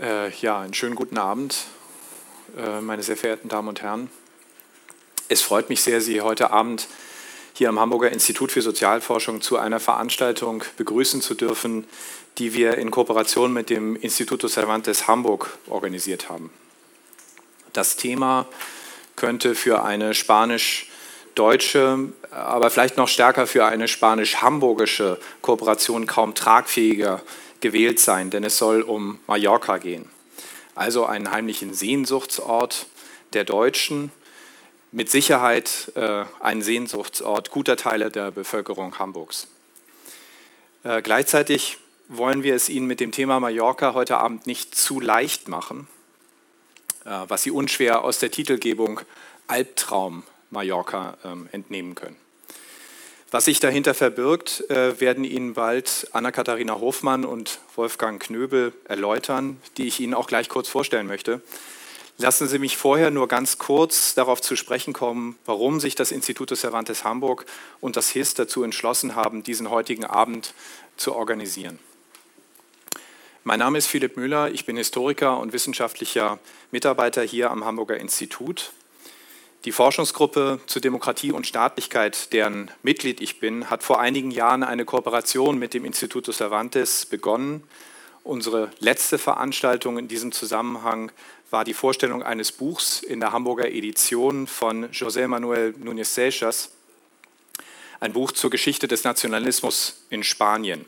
Äh, ja, einen schönen guten Abend, äh, meine sehr verehrten Damen und Herren. Es freut mich sehr, Sie heute Abend hier am Hamburger Institut für Sozialforschung zu einer Veranstaltung begrüßen zu dürfen, die wir in Kooperation mit dem Instituto Cervantes Hamburg organisiert haben. Das Thema könnte für eine spanisch-deutsche, aber vielleicht noch stärker für eine spanisch-hamburgische Kooperation kaum tragfähiger gewählt sein, denn es soll um Mallorca gehen. Also einen heimlichen Sehnsuchtsort der Deutschen, mit Sicherheit äh, ein Sehnsuchtsort guter Teile der Bevölkerung Hamburgs. Äh, gleichzeitig wollen wir es Ihnen mit dem Thema Mallorca heute Abend nicht zu leicht machen, äh, was Sie unschwer aus der Titelgebung Albtraum Mallorca ähm, entnehmen können. Was sich dahinter verbirgt, äh, werden Ihnen bald Anna-Katharina Hofmann und Wolfgang Knöbel erläutern, die ich Ihnen auch gleich kurz vorstellen möchte. Lassen Sie mich vorher nur ganz kurz darauf zu sprechen kommen, warum sich das Instituto Cervantes Hamburg und das HIS dazu entschlossen haben, diesen heutigen Abend zu organisieren. Mein Name ist Philipp Müller, ich bin Historiker und wissenschaftlicher Mitarbeiter hier am Hamburger Institut die Forschungsgruppe zu Demokratie und Staatlichkeit, deren Mitglied ich bin, hat vor einigen Jahren eine Kooperation mit dem Instituto Cervantes begonnen. Unsere letzte Veranstaltung in diesem Zusammenhang war die Vorstellung eines Buchs in der Hamburger Edition von José Manuel Núñez Seixas, ein Buch zur Geschichte des Nationalismus in Spanien.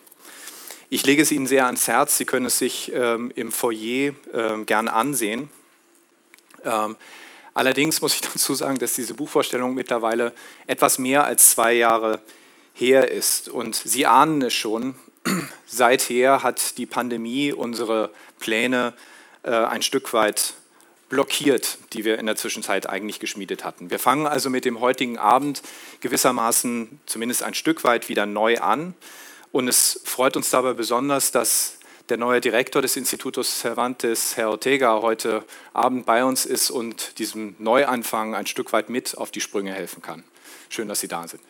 Ich lege es Ihnen sehr ans Herz, Sie können es sich ähm, im Foyer ähm, gern ansehen. Ähm, Allerdings muss ich dazu sagen, dass diese Buchvorstellung mittlerweile etwas mehr als zwei Jahre her ist. Und Sie ahnen es schon, seither hat die Pandemie unsere Pläne äh, ein Stück weit blockiert, die wir in der Zwischenzeit eigentlich geschmiedet hatten. Wir fangen also mit dem heutigen Abend gewissermaßen zumindest ein Stück weit wieder neu an. Und es freut uns dabei besonders, dass der neue Direktor des Institutos Cervantes, Herr Ortega, heute Abend bei uns ist und diesem Neuanfang ein Stück weit mit auf die Sprünge helfen kann. Schön, dass Sie da sind.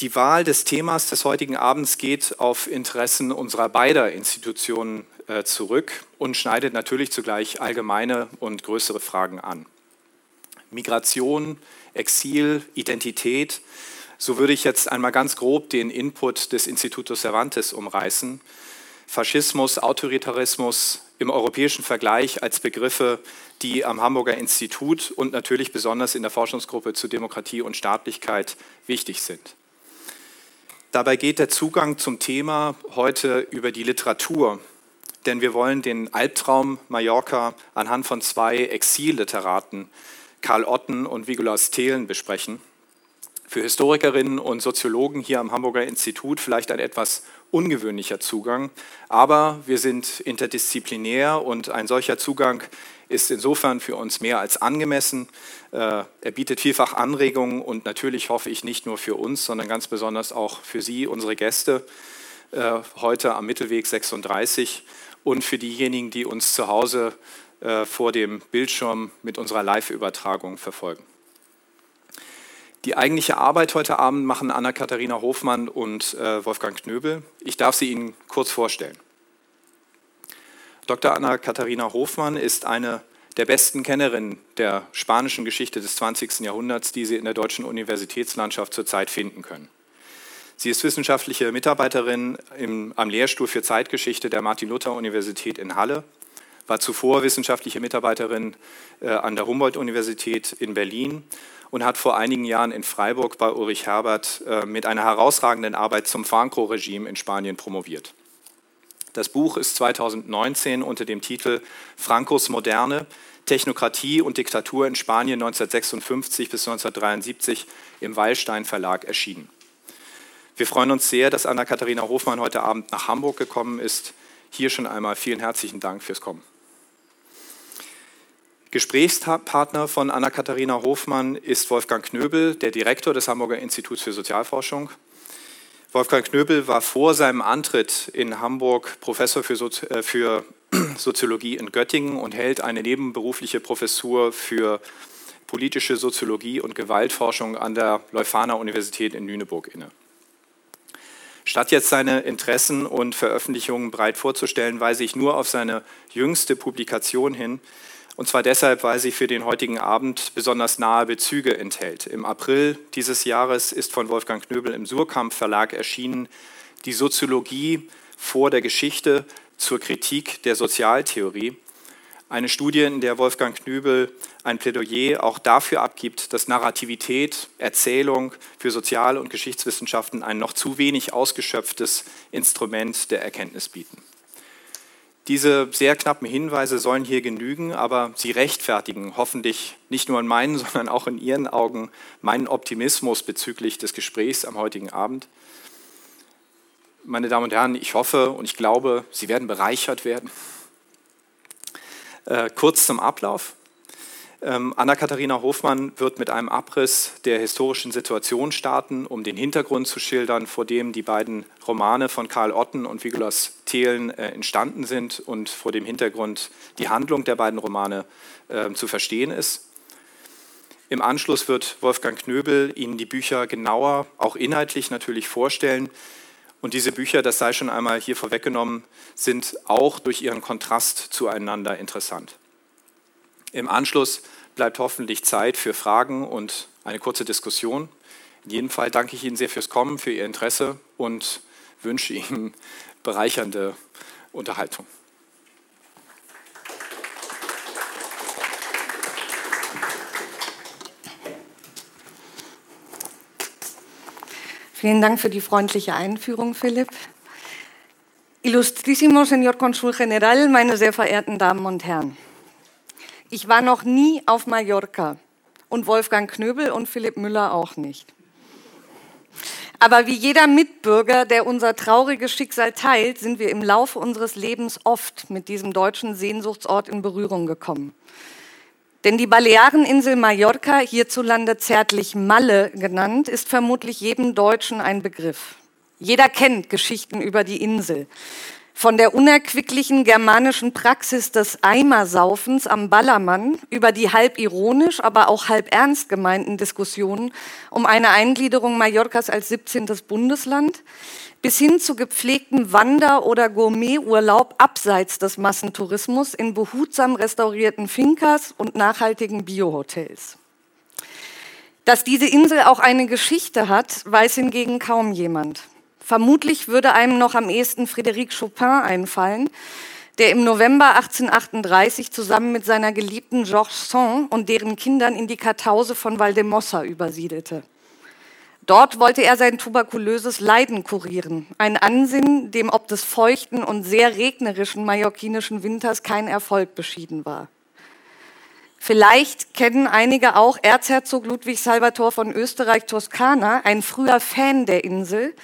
Die Wahl des Themas des heutigen Abends geht auf Interessen unserer beider Institutionen äh, zurück und schneidet natürlich zugleich allgemeine und größere Fragen an. Migration, Exil, Identität, so würde ich jetzt einmal ganz grob den Input des Institutos Cervantes umreißen. Faschismus, Autoritarismus im europäischen Vergleich als Begriffe, die am Hamburger Institut und natürlich besonders in der Forschungsgruppe zu Demokratie und Staatlichkeit wichtig sind. Dabei geht der Zugang zum Thema heute über die Literatur, denn wir wollen den Albtraum Mallorca anhand von zwei Exilliteraten, Karl Otten und Vigolas Thelen, besprechen für Historikerinnen und Soziologen hier am Hamburger Institut vielleicht ein etwas ungewöhnlicher Zugang, aber wir sind interdisziplinär und ein solcher Zugang ist insofern für uns mehr als angemessen. Äh, er bietet vielfach Anregungen und natürlich hoffe ich nicht nur für uns, sondern ganz besonders auch für Sie, unsere Gäste, äh, heute am Mittelweg 36 und für diejenigen, die uns zu Hause äh, vor dem Bildschirm mit unserer Live-Übertragung verfolgen. Die eigentliche Arbeit heute Abend machen Anna-Katharina Hofmann und äh, Wolfgang Knöbel. Ich darf sie Ihnen kurz vorstellen. Dr. Anna-Katharina Hofmann ist eine der besten Kennerinnen der spanischen Geschichte des 20. Jahrhunderts, die Sie in der deutschen Universitätslandschaft zurzeit finden können. Sie ist wissenschaftliche Mitarbeiterin im, am Lehrstuhl für Zeitgeschichte der Martin-Luther-Universität in Halle, war zuvor wissenschaftliche Mitarbeiterin äh, an der Humboldt-Universität in Berlin und hat vor einigen Jahren in Freiburg bei Ulrich Herbert äh, mit einer herausragenden Arbeit zum Franco-Regime in Spanien promoviert. Das Buch ist 2019 unter dem Titel Francos Moderne, Technokratie und Diktatur in Spanien 1956 bis 1973 im Weilstein Verlag erschienen. Wir freuen uns sehr, dass Anna-Katharina Hofmann heute Abend nach Hamburg gekommen ist. Hier schon einmal vielen herzlichen Dank fürs Kommen. Gesprächspartner von Anna-Katharina Hofmann ist Wolfgang Knöbel, der Direktor des Hamburger Instituts für Sozialforschung. Wolfgang Knöbel war vor seinem Antritt in Hamburg Professor für, Sozi äh, für Soziologie in Göttingen und hält eine nebenberufliche Professur für politische Soziologie und Gewaltforschung an der Leuphana Universität in Lüneburg inne. Statt jetzt seine Interessen und Veröffentlichungen breit vorzustellen, weise ich nur auf seine jüngste Publikation hin, und zwar deshalb, weil sie für den heutigen Abend besonders nahe Bezüge enthält. Im April dieses Jahres ist von Wolfgang Knöbel im Surkamp Verlag erschienen die Soziologie vor der Geschichte zur Kritik der Sozialtheorie. Eine Studie, in der Wolfgang Knübel ein Plädoyer auch dafür abgibt, dass Narrativität, Erzählung für Sozial- und Geschichtswissenschaften ein noch zu wenig ausgeschöpftes Instrument der Erkenntnis bieten. Diese sehr knappen Hinweise sollen hier genügen, aber sie rechtfertigen hoffentlich nicht nur in meinen, sondern auch in Ihren Augen meinen Optimismus bezüglich des Gesprächs am heutigen Abend. Meine Damen und Herren, ich hoffe und ich glaube, Sie werden bereichert werden äh, kurz zum Ablauf. Ähm, Anna-Katharina Hofmann wird mit einem Abriss der historischen Situation starten, um den Hintergrund zu schildern, vor dem die beiden Romane von Karl Otten und Vigolas Thelen äh, entstanden sind und vor dem Hintergrund die Handlung der beiden Romane äh, zu verstehen ist. Im Anschluss wird Wolfgang Knöbel Ihnen die Bücher genauer, auch inhaltlich natürlich vorstellen. Und diese Bücher, das sei schon einmal hier vorweggenommen, sind auch durch ihren Kontrast zueinander interessant. Im Anschluss bleibt hoffentlich Zeit für Fragen und eine kurze Diskussion. In jedem Fall danke ich Ihnen sehr fürs Kommen, für Ihr Interesse und wünsche Ihnen bereichernde Unterhaltung. Vielen Dank für die freundliche Einführung, Philipp. Illustrísimo Señor Consul General, meine sehr verehrten Damen und Herren. Ich war noch nie auf Mallorca und Wolfgang Knöbel und Philipp Müller auch nicht. Aber wie jeder Mitbürger, der unser trauriges Schicksal teilt, sind wir im Laufe unseres Lebens oft mit diesem deutschen Sehnsuchtsort in Berührung gekommen. Denn die Baleareninsel Mallorca, hierzulande zärtlich Malle genannt, ist vermutlich jedem Deutschen ein Begriff. Jeder kennt Geschichten über die Insel. Von der unerquicklichen germanischen Praxis des Eimersaufens am Ballermann über die halb ironisch, aber auch halb ernst gemeinten Diskussionen um eine Eingliederung Mallorcas als 17. Bundesland bis hin zu gepflegtem Wander- oder Gourmeturlaub abseits des Massentourismus in behutsam restaurierten Finkas und nachhaltigen Biohotels. Dass diese Insel auch eine Geschichte hat, weiß hingegen kaum jemand. Vermutlich würde einem noch am ehesten Frédéric Chopin einfallen, der im November 1838 zusammen mit seiner geliebten Georges Sand und deren Kindern in die Kartause von Valdemossa übersiedelte. Dort wollte er sein tuberkulöses Leiden kurieren, ein Ansinnen, dem ob des feuchten und sehr regnerischen mallorquinischen Winters kein Erfolg beschieden war. Vielleicht kennen einige auch Erzherzog Ludwig Salvator von Österreich-Toskana, ein früher Fan der Insel,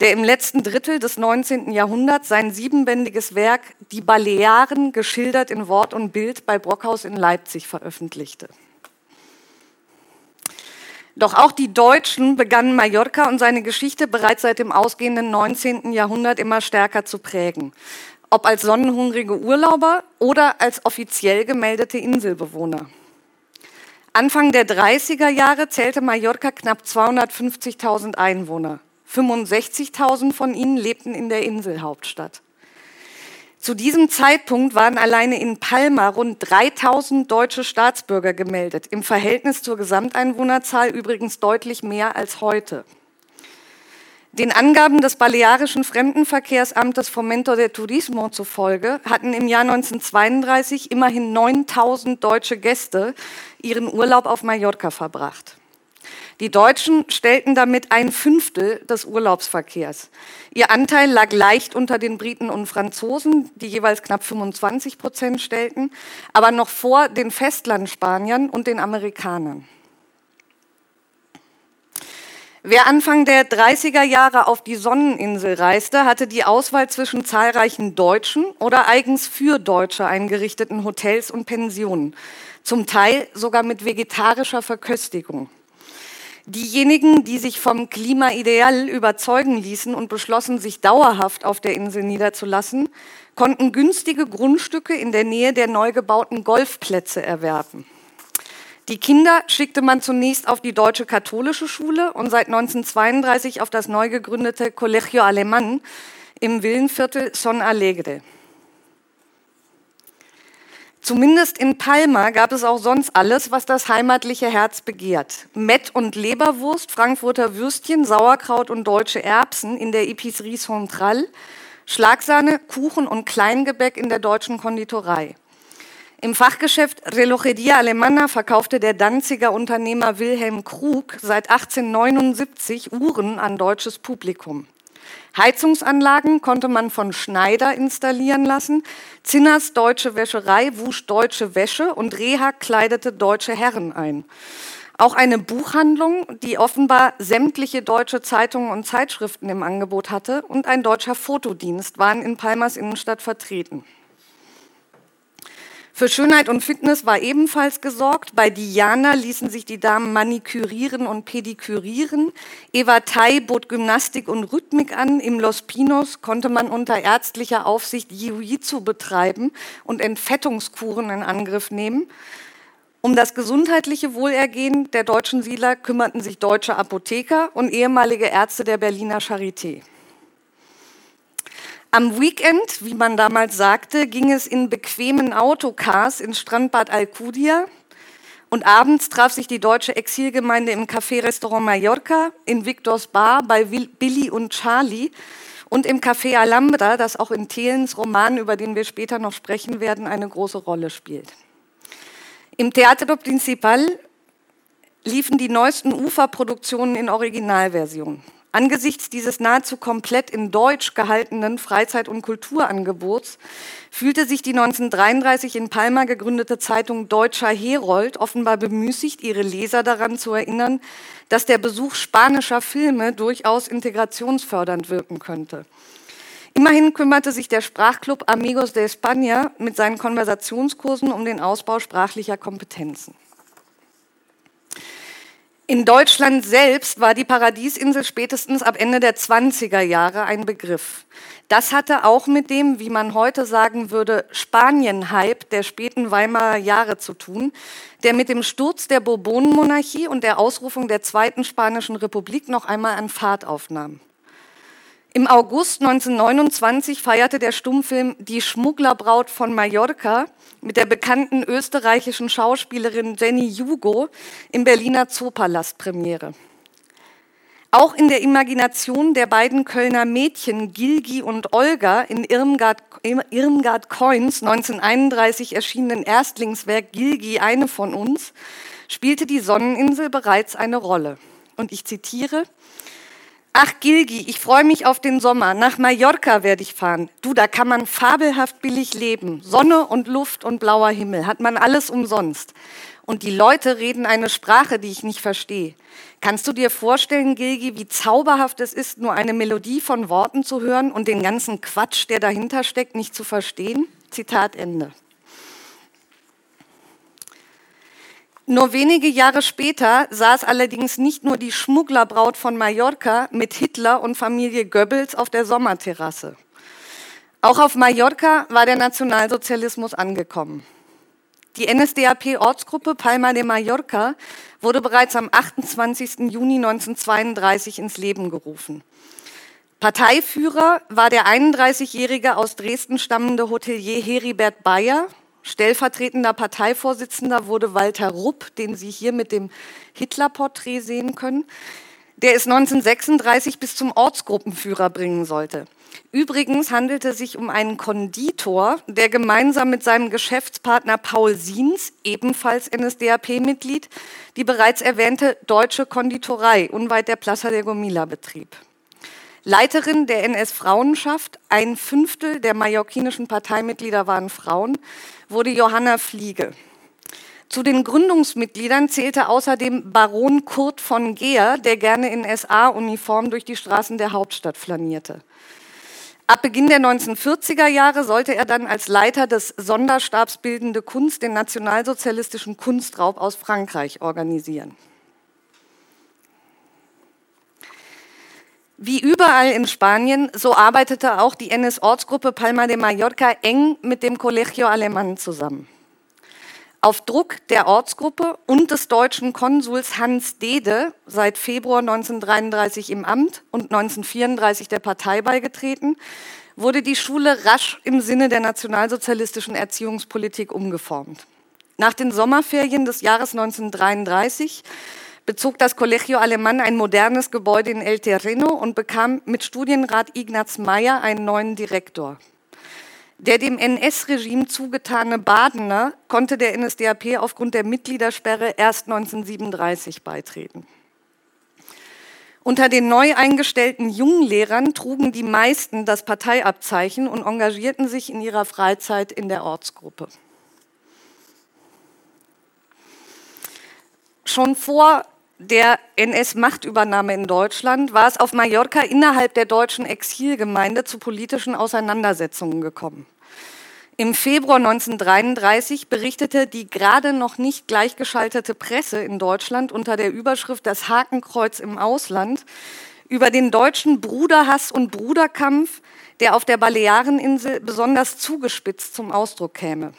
der im letzten Drittel des 19. Jahrhunderts sein siebenbändiges Werk Die Balearen geschildert in Wort und Bild bei Brockhaus in Leipzig veröffentlichte. Doch auch die Deutschen begannen Mallorca und seine Geschichte bereits seit dem ausgehenden 19. Jahrhundert immer stärker zu prägen. Ob als sonnenhungrige Urlauber oder als offiziell gemeldete Inselbewohner. Anfang der 30er Jahre zählte Mallorca knapp 250.000 Einwohner. 65.000 von ihnen lebten in der Inselhauptstadt. Zu diesem Zeitpunkt waren alleine in Palma rund 3000 deutsche Staatsbürger gemeldet, im Verhältnis zur Gesamteinwohnerzahl übrigens deutlich mehr als heute. Den Angaben des Balearischen Fremdenverkehrsamtes Fomento de Turismo zufolge hatten im Jahr 1932 immerhin 9000 deutsche Gäste ihren Urlaub auf Mallorca verbracht. Die Deutschen stellten damit ein Fünftel des Urlaubsverkehrs. Ihr Anteil lag leicht unter den Briten und Franzosen, die jeweils knapp 25 Prozent stellten, aber noch vor den Festlandspaniern und den Amerikanern. Wer Anfang der 30er Jahre auf die Sonneninsel reiste, hatte die Auswahl zwischen zahlreichen deutschen oder eigens für Deutsche eingerichteten Hotels und Pensionen, zum Teil sogar mit vegetarischer Verköstigung. Diejenigen, die sich vom Klimaideal überzeugen ließen und beschlossen, sich dauerhaft auf der Insel niederzulassen, konnten günstige Grundstücke in der Nähe der neu gebauten Golfplätze erwerben. Die Kinder schickte man zunächst auf die deutsche katholische Schule und seit 1932 auf das neu gegründete Colegio Alemán im Villenviertel Son Alegre. Zumindest in Palma gab es auch sonst alles, was das heimatliche Herz begehrt. Mett und Leberwurst, Frankfurter Würstchen, Sauerkraut und deutsche Erbsen in der Epicerie Centrale, Schlagsahne, Kuchen und Kleingebäck in der deutschen Konditorei. Im Fachgeschäft Relojeria Alemana verkaufte der Danziger Unternehmer Wilhelm Krug seit 1879 Uhren an deutsches Publikum. Heizungsanlagen konnte man von Schneider installieren lassen. Zinners Deutsche Wäscherei wusch deutsche Wäsche und Reha kleidete deutsche Herren ein. Auch eine Buchhandlung, die offenbar sämtliche deutsche Zeitungen und Zeitschriften im Angebot hatte, und ein deutscher Fotodienst waren in Palmas Innenstadt vertreten. Für Schönheit und Fitness war ebenfalls gesorgt. Bei Diana ließen sich die Damen manikürieren und pedikürieren. Eva Tai bot Gymnastik und Rhythmik an. Im Los Pinos konnte man unter ärztlicher Aufsicht Jiu-Jitsu betreiben und Entfettungskuren in Angriff nehmen. Um das gesundheitliche Wohlergehen der deutschen Siedler kümmerten sich deutsche Apotheker und ehemalige Ärzte der Berliner Charité. Am Weekend, wie man damals sagte, ging es in bequemen Autocars ins Strandbad Alcudia. Und abends traf sich die deutsche Exilgemeinde im Café-Restaurant Mallorca, in Victors Bar bei Billy und Charlie und im Café Alhambra, das auch in Thelens Roman, über den wir später noch sprechen werden, eine große Rolle spielt. Im Teatro Principal liefen die neuesten Uferproduktionen in Originalversion. Angesichts dieses nahezu komplett in Deutsch gehaltenen Freizeit- und Kulturangebots fühlte sich die 1933 in Palma gegründete Zeitung Deutscher Herold offenbar bemüßigt, ihre Leser daran zu erinnern, dass der Besuch spanischer Filme durchaus integrationsfördernd wirken könnte. Immerhin kümmerte sich der Sprachclub Amigos de España mit seinen Konversationskursen um den Ausbau sprachlicher Kompetenzen. In Deutschland selbst war die Paradiesinsel spätestens ab Ende der 20er Jahre ein Begriff. Das hatte auch mit dem, wie man heute sagen würde, Spanien-Hype der späten Weimarer Jahre zu tun, der mit dem Sturz der Bourbonenmonarchie und der Ausrufung der Zweiten Spanischen Republik noch einmal an Fahrt aufnahm. Im August 1929 feierte der Stummfilm Die Schmugglerbraut von Mallorca mit der bekannten österreichischen Schauspielerin Jenny Jugo im Berliner Zoopalast Premiere. Auch in der Imagination der beiden Kölner Mädchen Gilgi und Olga in Irmgard, Irmgard Coins 1931 erschienenen Erstlingswerk Gilgi, eine von uns, spielte die Sonneninsel bereits eine Rolle. Und ich zitiere, Ach, Gilgi, ich freue mich auf den Sommer. Nach Mallorca werde ich fahren. Du, da kann man fabelhaft billig leben. Sonne und Luft und blauer Himmel. Hat man alles umsonst. Und die Leute reden eine Sprache, die ich nicht verstehe. Kannst du dir vorstellen, Gilgi, wie zauberhaft es ist, nur eine Melodie von Worten zu hören und den ganzen Quatsch, der dahinter steckt, nicht zu verstehen? Zitat Ende. Nur wenige Jahre später saß allerdings nicht nur die Schmugglerbraut von Mallorca mit Hitler und Familie Goebbels auf der Sommerterrasse. Auch auf Mallorca war der Nationalsozialismus angekommen. Die NSDAP-Ortsgruppe Palma de Mallorca wurde bereits am 28. Juni 1932 ins Leben gerufen. Parteiführer war der 31-jährige aus Dresden stammende Hotelier Heribert Bayer, Stellvertretender Parteivorsitzender wurde Walter Rupp, den Sie hier mit dem Hitler-Porträt sehen können. Der es 1936 bis zum Ortsgruppenführer bringen sollte. Übrigens handelte es sich um einen Konditor, der gemeinsam mit seinem Geschäftspartner Paul Siens, ebenfalls NSDAP-Mitglied, die bereits erwähnte Deutsche Konditorei unweit der Plaza de Gomila betrieb. Leiterin der NS-Frauenschaft, ein Fünftel der mallorquinischen Parteimitglieder waren Frauen, wurde Johanna Fliege. Zu den Gründungsmitgliedern zählte außerdem Baron Kurt von Geer, der gerne in SA-Uniform durch die Straßen der Hauptstadt flanierte. Ab Beginn der 1940er Jahre sollte er dann als Leiter des Sonderstabs Bildende Kunst den nationalsozialistischen Kunstraub aus Frankreich organisieren. Wie überall in Spanien, so arbeitete auch die NS-Ortsgruppe Palma de Mallorca eng mit dem Colegio Alemán zusammen. Auf Druck der Ortsgruppe und des deutschen Konsuls Hans Dede, seit Februar 1933 im Amt und 1934 der Partei beigetreten, wurde die Schule rasch im Sinne der nationalsozialistischen Erziehungspolitik umgeformt. Nach den Sommerferien des Jahres 1933 bezog das Colegio Alemán ein modernes Gebäude in El Terreno und bekam mit Studienrat Ignaz Meyer einen neuen Direktor. Der dem NS-Regime zugetane Badener konnte der NSDAP aufgrund der Mitgliedersperre erst 1937 beitreten. Unter den neu eingestellten jungen Lehrern trugen die meisten das Parteiabzeichen und engagierten sich in ihrer Freizeit in der Ortsgruppe. Schon vor der NS-Machtübernahme in Deutschland war es auf Mallorca innerhalb der deutschen Exilgemeinde zu politischen Auseinandersetzungen gekommen. Im Februar 1933 berichtete die gerade noch nicht gleichgeschaltete Presse in Deutschland unter der Überschrift Das Hakenkreuz im Ausland über den deutschen Bruderhass und Bruderkampf, der auf der Baleareninsel besonders zugespitzt zum Ausdruck käme.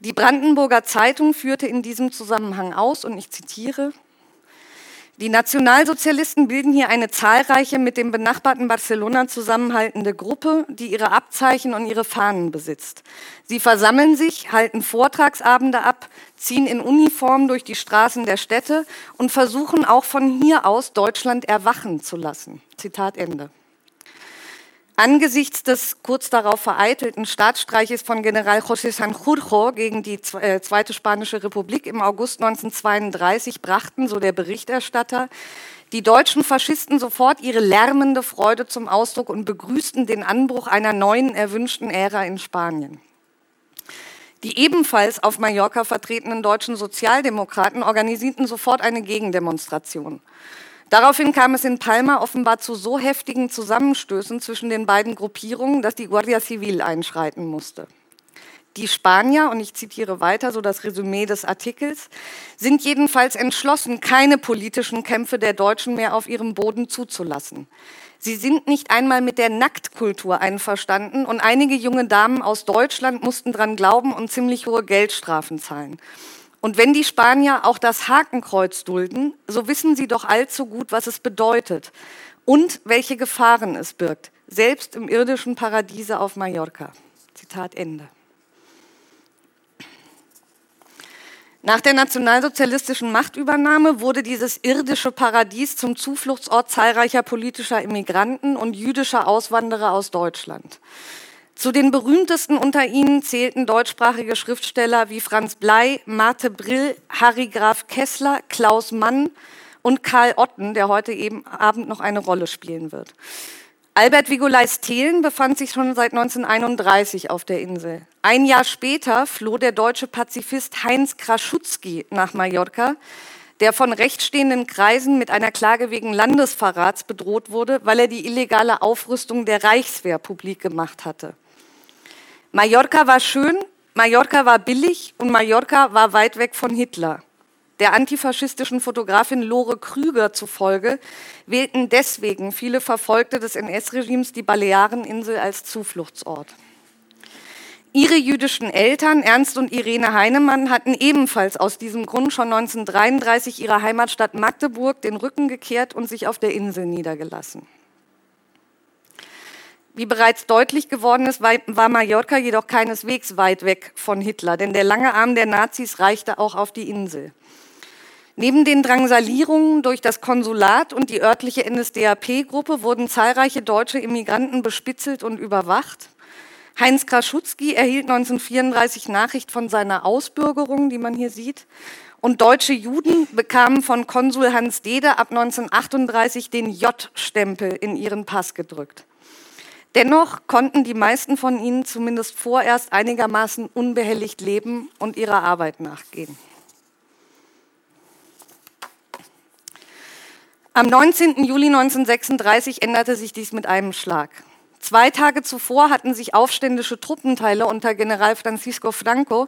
Die Brandenburger Zeitung führte in diesem Zusammenhang aus, und ich zitiere, die Nationalsozialisten bilden hier eine zahlreiche mit dem benachbarten Barcelona zusammenhaltende Gruppe, die ihre Abzeichen und ihre Fahnen besitzt. Sie versammeln sich, halten Vortragsabende ab, ziehen in Uniform durch die Straßen der Städte und versuchen auch von hier aus Deutschland erwachen zu lassen. Zitat Ende. Angesichts des kurz darauf vereitelten Staatsstreiches von General José Sanjurjo gegen die äh, Zweite Spanische Republik im August 1932 brachten, so der Berichterstatter, die deutschen Faschisten sofort ihre lärmende Freude zum Ausdruck und begrüßten den Anbruch einer neuen erwünschten Ära in Spanien. Die ebenfalls auf Mallorca vertretenen deutschen Sozialdemokraten organisierten sofort eine Gegendemonstration. Daraufhin kam es in Palma offenbar zu so heftigen Zusammenstößen zwischen den beiden Gruppierungen, dass die Guardia Civil einschreiten musste. Die Spanier, und ich zitiere weiter so das Resümee des Artikels, sind jedenfalls entschlossen, keine politischen Kämpfe der Deutschen mehr auf ihrem Boden zuzulassen. Sie sind nicht einmal mit der Nacktkultur einverstanden und einige junge Damen aus Deutschland mussten dran glauben und ziemlich hohe Geldstrafen zahlen. Und wenn die Spanier auch das Hakenkreuz dulden, so wissen sie doch allzu gut, was es bedeutet und welche Gefahren es birgt, selbst im irdischen Paradiese auf Mallorca. Zitat Ende. Nach der nationalsozialistischen Machtübernahme wurde dieses irdische Paradies zum Zufluchtsort zahlreicher politischer Immigranten und jüdischer Auswanderer aus Deutschland. Zu den berühmtesten unter ihnen zählten deutschsprachige Schriftsteller wie Franz Blei, Marte Brill, Harry Graf Kessler, Klaus Mann und Karl Otten, der heute eben Abend noch eine Rolle spielen wird. Albert Vigoleis Thelen befand sich schon seit 1931 auf der Insel. Ein Jahr später floh der deutsche Pazifist Heinz Kraschutzky nach Mallorca, der von rechtsstehenden Kreisen mit einer Klage wegen Landesverrats bedroht wurde, weil er die illegale Aufrüstung der Reichswehr publik gemacht hatte. Mallorca war schön, Mallorca war billig und Mallorca war weit weg von Hitler. Der antifaschistischen Fotografin Lore Krüger zufolge wählten deswegen viele Verfolgte des NS-Regimes die Baleareninsel als Zufluchtsort. Ihre jüdischen Eltern, Ernst und Irene Heinemann, hatten ebenfalls aus diesem Grund schon 1933 ihrer Heimatstadt Magdeburg den Rücken gekehrt und sich auf der Insel niedergelassen. Wie bereits deutlich geworden ist, war Mallorca jedoch keineswegs weit weg von Hitler, denn der lange Arm der Nazis reichte auch auf die Insel. Neben den Drangsalierungen durch das Konsulat und die örtliche NSDAP-Gruppe wurden zahlreiche deutsche Immigranten bespitzelt und überwacht. Heinz Kraschutzky erhielt 1934 Nachricht von seiner Ausbürgerung, die man hier sieht. Und deutsche Juden bekamen von Konsul Hans Dede ab 1938 den J-Stempel in ihren Pass gedrückt. Dennoch konnten die meisten von ihnen zumindest vorerst einigermaßen unbehelligt leben und ihrer Arbeit nachgehen. Am 19. Juli 1936 änderte sich dies mit einem Schlag. Zwei Tage zuvor hatten sich aufständische Truppenteile unter General Francisco Franco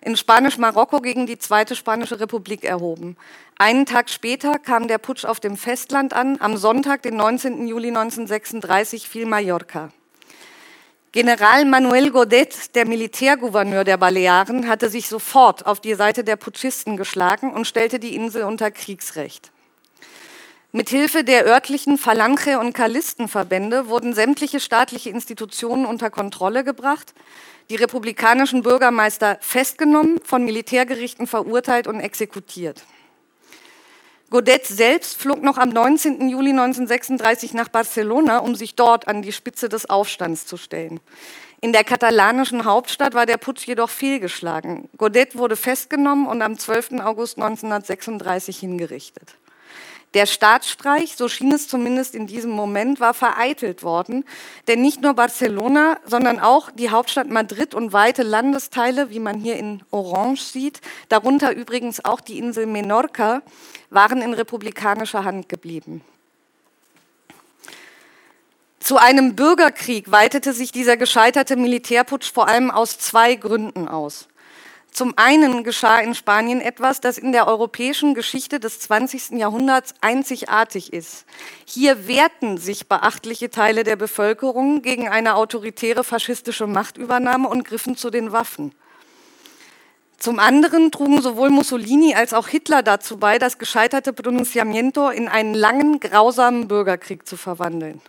in Spanisch-Marokko gegen die Zweite Spanische Republik erhoben. Einen Tag später kam der Putsch auf dem Festland an. Am Sonntag, den 19. Juli 1936, fiel Mallorca. General Manuel Godet, der Militärgouverneur der Balearen, hatte sich sofort auf die Seite der Putschisten geschlagen und stellte die Insel unter Kriegsrecht. Mithilfe der örtlichen Phalange- und Kalistenverbände wurden sämtliche staatliche Institutionen unter Kontrolle gebracht, die republikanischen Bürgermeister festgenommen, von Militärgerichten verurteilt und exekutiert. Godet selbst flog noch am 19. Juli 1936 nach Barcelona, um sich dort an die Spitze des Aufstands zu stellen. In der katalanischen Hauptstadt war der Putsch jedoch fehlgeschlagen. Godet wurde festgenommen und am 12. August 1936 hingerichtet. Der Staatsstreich, so schien es zumindest in diesem Moment, war vereitelt worden, denn nicht nur Barcelona, sondern auch die Hauptstadt Madrid und weite Landesteile, wie man hier in Orange sieht, darunter übrigens auch die Insel Menorca, waren in republikanischer Hand geblieben. Zu einem Bürgerkrieg weitete sich dieser gescheiterte Militärputsch vor allem aus zwei Gründen aus. Zum einen geschah in Spanien etwas, das in der europäischen Geschichte des 20. Jahrhunderts einzigartig ist. Hier wehrten sich beachtliche Teile der Bevölkerung gegen eine autoritäre faschistische Machtübernahme und griffen zu den Waffen. Zum anderen trugen sowohl Mussolini als auch Hitler dazu bei, das gescheiterte Pronunciamiento in einen langen, grausamen Bürgerkrieg zu verwandeln.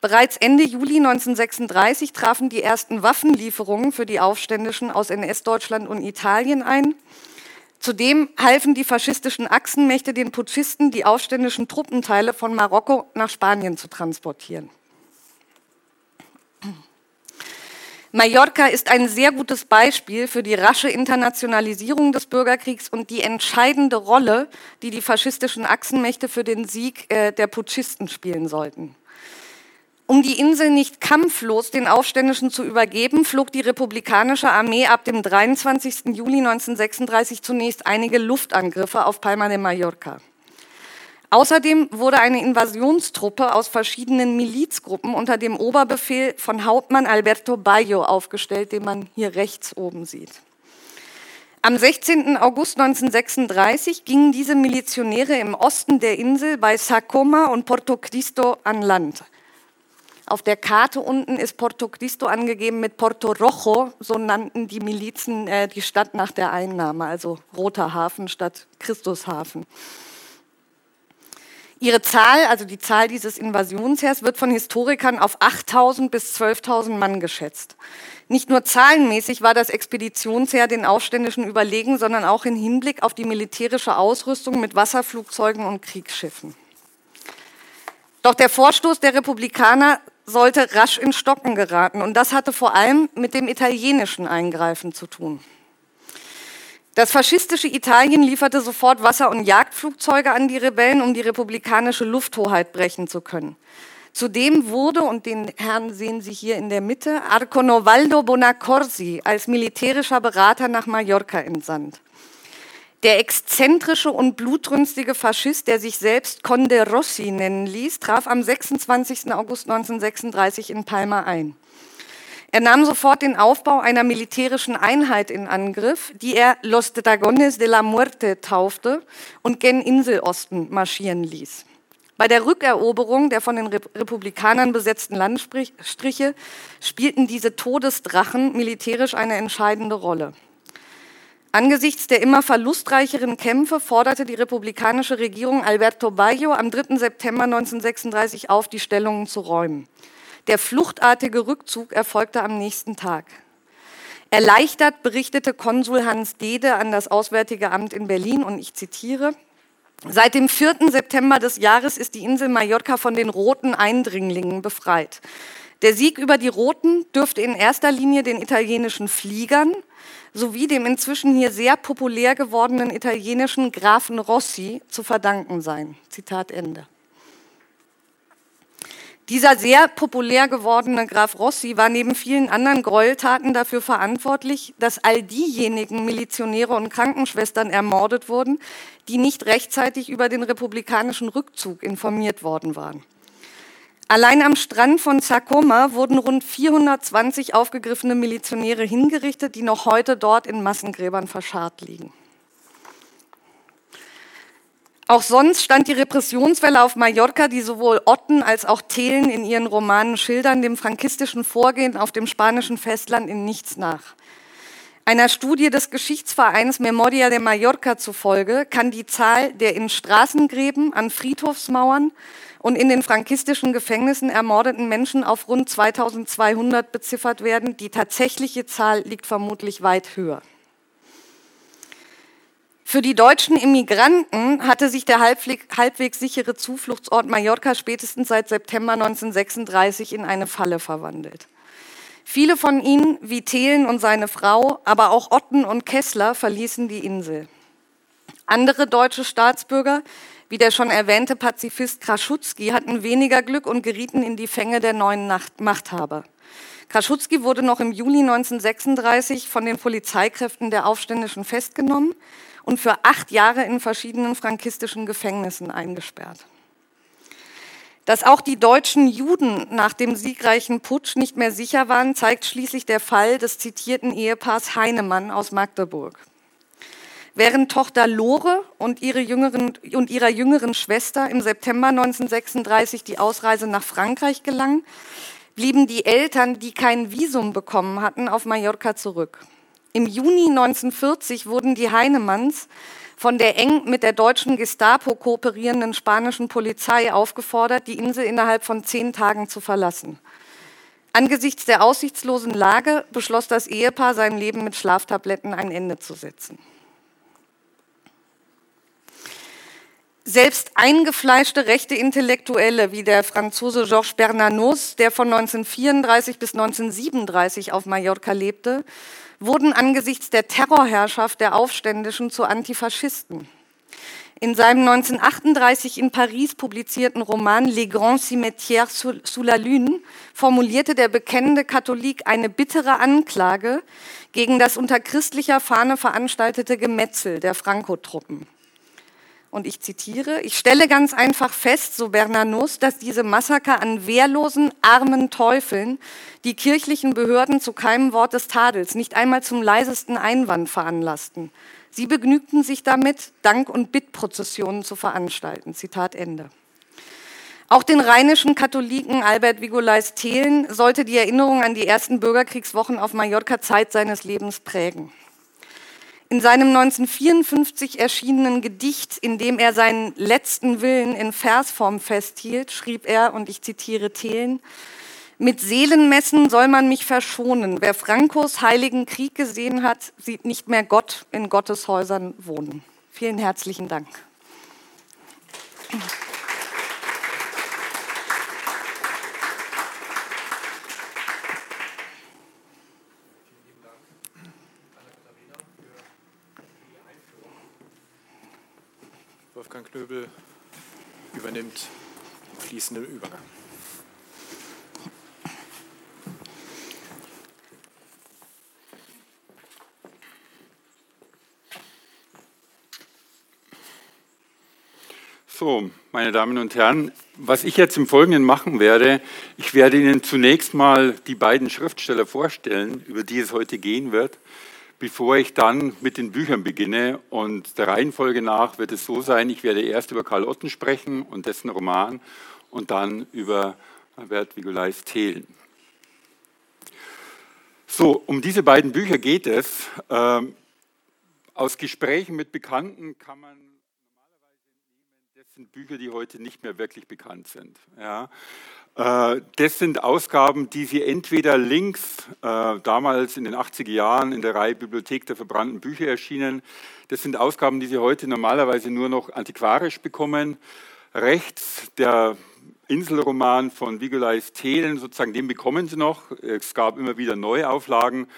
Bereits Ende Juli 1936 trafen die ersten Waffenlieferungen für die Aufständischen aus NS-Deutschland und Italien ein. Zudem halfen die faschistischen Achsenmächte den Putschisten, die aufständischen Truppenteile von Marokko nach Spanien zu transportieren. Mallorca ist ein sehr gutes Beispiel für die rasche Internationalisierung des Bürgerkriegs und die entscheidende Rolle, die die faschistischen Achsenmächte für den Sieg äh, der Putschisten spielen sollten. Um die Insel nicht kampflos den Aufständischen zu übergeben, flog die republikanische Armee ab dem 23. Juli 1936 zunächst einige Luftangriffe auf Palma de Mallorca. Außerdem wurde eine Invasionstruppe aus verschiedenen Milizgruppen unter dem Oberbefehl von Hauptmann Alberto Bayo aufgestellt, den man hier rechts oben sieht. Am 16. August 1936 gingen diese Milizionäre im Osten der Insel bei Sacoma und Porto Cristo an Land. Auf der Karte unten ist Porto Cristo angegeben mit Porto Rojo, so nannten die Milizen äh, die Stadt nach der Einnahme, also Roter Hafen statt Christushafen. Ihre Zahl, also die Zahl dieses Invasionsheers, wird von Historikern auf 8000 bis 12.000 Mann geschätzt. Nicht nur zahlenmäßig war das Expeditionsheer den Aufständischen überlegen, sondern auch im Hinblick auf die militärische Ausrüstung mit Wasserflugzeugen und Kriegsschiffen. Doch der Vorstoß der Republikaner sollte rasch in Stocken geraten. Und das hatte vor allem mit dem italienischen Eingreifen zu tun. Das faschistische Italien lieferte sofort Wasser- und Jagdflugzeuge an die Rebellen, um die republikanische Lufthoheit brechen zu können. Zudem wurde, und den Herrn sehen Sie hier in der Mitte, Arconovaldo Bonaccorsi als militärischer Berater nach Mallorca entsandt. Der exzentrische und blutrünstige Faschist, der sich selbst Conde Rossi nennen ließ, traf am 26. August 1936 in Palma ein. Er nahm sofort den Aufbau einer militärischen Einheit in Angriff, die er Los Dragones de la Muerte taufte und gen Inselosten marschieren ließ. Bei der Rückeroberung der von den Republikanern besetzten Landstriche spielten diese Todesdrachen militärisch eine entscheidende Rolle. Angesichts der immer verlustreicheren Kämpfe forderte die republikanische Regierung Alberto Bayo am 3. September 1936 auf, die Stellungen zu räumen. Der fluchtartige Rückzug erfolgte am nächsten Tag. Erleichtert berichtete Konsul Hans Dede an das Auswärtige Amt in Berlin und ich zitiere, Seit dem 4. September des Jahres ist die Insel Mallorca von den roten Eindringlingen befreit. Der Sieg über die Roten dürfte in erster Linie den italienischen Fliegern sowie dem inzwischen hier sehr populär gewordenen italienischen Grafen Rossi zu verdanken sein. Zitat Ende. Dieser sehr populär gewordene Graf Rossi war neben vielen anderen Gräueltaten dafür verantwortlich, dass all diejenigen Milizionäre und Krankenschwestern ermordet wurden, die nicht rechtzeitig über den republikanischen Rückzug informiert worden waren. Allein am Strand von Sakoma wurden rund 420 aufgegriffene Milizionäre hingerichtet, die noch heute dort in Massengräbern verscharrt liegen. Auch sonst stand die Repressionswelle auf Mallorca, die sowohl Otten als auch Thelen in ihren Romanen schildern, dem frankistischen Vorgehen auf dem spanischen Festland in nichts nach. Einer Studie des Geschichtsvereins Memoria de Mallorca zufolge kann die Zahl der in Straßengräben, an Friedhofsmauern und in den frankistischen Gefängnissen ermordeten Menschen auf rund 2200 beziffert werden. Die tatsächliche Zahl liegt vermutlich weit höher. Für die deutschen Immigranten hatte sich der halbwegs sichere Zufluchtsort Mallorca spätestens seit September 1936 in eine Falle verwandelt. Viele von ihnen, wie Thelen und seine Frau, aber auch Otten und Kessler, verließen die Insel. Andere deutsche Staatsbürger, wie der schon erwähnte Pazifist Kraschutski, hatten weniger Glück und gerieten in die Fänge der neuen Machthaber. Kraschutski wurde noch im Juli 1936 von den Polizeikräften der Aufständischen festgenommen und für acht Jahre in verschiedenen frankistischen Gefängnissen eingesperrt. Dass auch die deutschen Juden nach dem siegreichen Putsch nicht mehr sicher waren, zeigt schließlich der Fall des zitierten Ehepaars Heinemann aus Magdeburg. Während Tochter Lore und, ihre jüngeren, und ihrer jüngeren Schwester im September 1936 die Ausreise nach Frankreich gelang, blieben die Eltern, die kein Visum bekommen hatten, auf Mallorca zurück. Im Juni 1940 wurden die Heinemanns von der eng mit der deutschen Gestapo kooperierenden spanischen Polizei aufgefordert, die Insel innerhalb von zehn Tagen zu verlassen. Angesichts der aussichtslosen Lage beschloss das Ehepaar, seinem Leben mit Schlaftabletten ein Ende zu setzen. Selbst eingefleischte rechte Intellektuelle wie der Franzose Georges Bernanos, der von 1934 bis 1937 auf Mallorca lebte, wurden angesichts der Terrorherrschaft der Aufständischen zu Antifaschisten. In seinem 1938 in Paris publizierten Roman Les Grands Cimetières sous la Lune formulierte der bekennende Katholik eine bittere Anklage gegen das unter christlicher Fahne veranstaltete Gemetzel der Franco-Truppen. Und ich zitiere, ich stelle ganz einfach fest, so Bernanos, dass diese Massaker an wehrlosen, armen Teufeln die kirchlichen Behörden zu keinem Wort des Tadels, nicht einmal zum leisesten Einwand veranlassten. Sie begnügten sich damit, Dank- und Bittprozessionen zu veranstalten. Zitat Ende. Auch den rheinischen Katholiken Albert Vigolais Thelen sollte die Erinnerung an die ersten Bürgerkriegswochen auf Mallorca Zeit seines Lebens prägen. In seinem 1954 erschienenen Gedicht, in dem er seinen letzten Willen in Versform festhielt, schrieb er, und ich zitiere Thelen, mit Seelenmessen soll man mich verschonen. Wer Frankos heiligen Krieg gesehen hat, sieht nicht mehr Gott in Gottes Häusern wohnen. Vielen herzlichen Dank. Wolfgang Knöbel übernimmt den fließenden Übergang. So, meine Damen und Herren, was ich jetzt im Folgenden machen werde, ich werde Ihnen zunächst mal die beiden Schriftsteller vorstellen, über die es heute gehen wird bevor ich dann mit den Büchern beginne. Und der Reihenfolge nach wird es so sein, ich werde erst über Karl Otten sprechen und dessen Roman und dann über Albert Vigolais Thelen. So, um diese beiden Bücher geht es. Ähm, aus Gesprächen mit Bekannten kann man sind Bücher, die heute nicht mehr wirklich bekannt sind. Ja. Äh, das sind Ausgaben, die Sie entweder links, äh, damals in den 80er Jahren in der Reihe Bibliothek der verbrannten Bücher erschienen, das sind Ausgaben, die Sie heute normalerweise nur noch antiquarisch bekommen. Rechts der Inselroman von Vigolais Thelen, sozusagen den bekommen Sie noch. Es gab immer wieder Neuauflagen.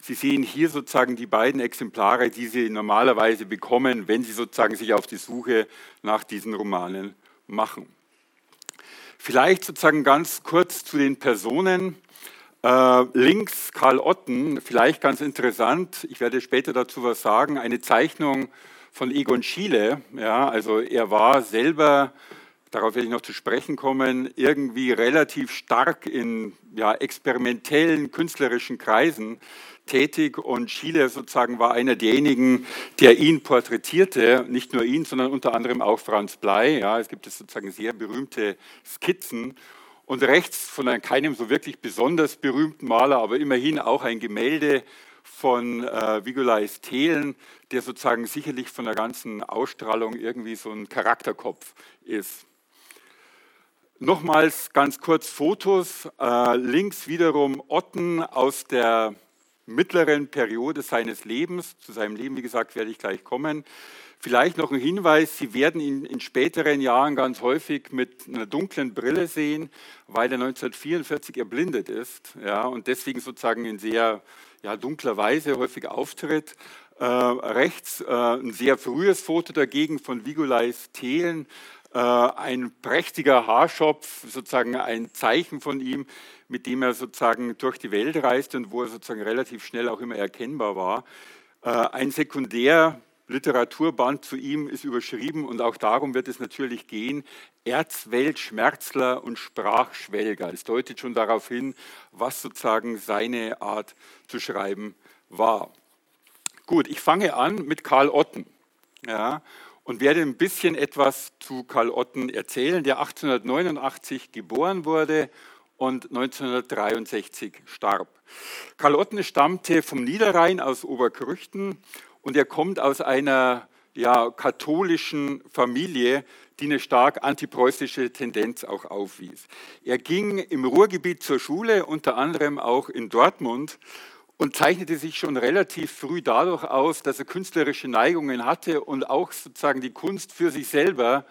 Sie sehen hier sozusagen die beiden Exemplare, die Sie normalerweise bekommen, wenn Sie sozusagen sich auf die Suche nach diesen Romanen machen. Vielleicht sozusagen ganz kurz zu den Personen. Äh, links Karl Otten, vielleicht ganz interessant, ich werde später dazu was sagen, eine Zeichnung von Egon Schiele. Ja, also er war selber darauf werde ich noch zu sprechen kommen, irgendwie relativ stark in ja, experimentellen künstlerischen Kreisen tätig und Schiele sozusagen war einer derjenigen, der ihn porträtierte, nicht nur ihn, sondern unter anderem auch Franz Blei. Ja, es gibt sozusagen sehr berühmte Skizzen und rechts von einem, keinem so wirklich besonders berühmten Maler, aber immerhin auch ein Gemälde von äh, Vigolais Thelen, der sozusagen sicherlich von der ganzen Ausstrahlung irgendwie so ein Charakterkopf ist. Nochmals ganz kurz Fotos. Äh, links wiederum Otten aus der mittleren Periode seines Lebens. Zu seinem Leben, wie gesagt, werde ich gleich kommen. Vielleicht noch ein Hinweis, Sie werden ihn in späteren Jahren ganz häufig mit einer dunklen Brille sehen, weil er 1944 erblindet ist ja, und deswegen sozusagen in sehr ja, dunkler Weise häufig auftritt. Äh, rechts äh, ein sehr frühes Foto dagegen von Vigolais Thelen, ein prächtiger Haarschopf, sozusagen ein Zeichen von ihm, mit dem er sozusagen durch die Welt reiste und wo er sozusagen relativ schnell auch immer erkennbar war. Äh, ein Sekundär Literaturband zu ihm ist überschrieben und auch darum wird es natürlich gehen. Erzweltschmerzler und Sprachschwelger. Es deutet schon darauf hin, was sozusagen seine Art zu schreiben war. Gut, ich fange an mit Karl Otten ja, und werde ein bisschen etwas zu Karl Otten erzählen, der 1889 geboren wurde und 1963 starb. Karl Otten stammte vom Niederrhein aus Oberkrüchten und er kommt aus einer ja, katholischen Familie, die eine stark antipreußische Tendenz auch aufwies. Er ging im Ruhrgebiet zur Schule, unter anderem auch in Dortmund und zeichnete sich schon relativ früh dadurch aus, dass er künstlerische Neigungen hatte und auch sozusagen die Kunst für sich selber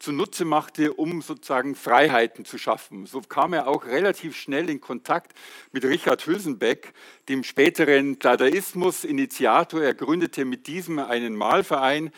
zunutze machte, um sozusagen Freiheiten zu schaffen. So kam er auch relativ schnell in Kontakt mit Richard Hülsenbeck, dem späteren Dadaismus-Initiator. Er gründete mit diesem einen Malverein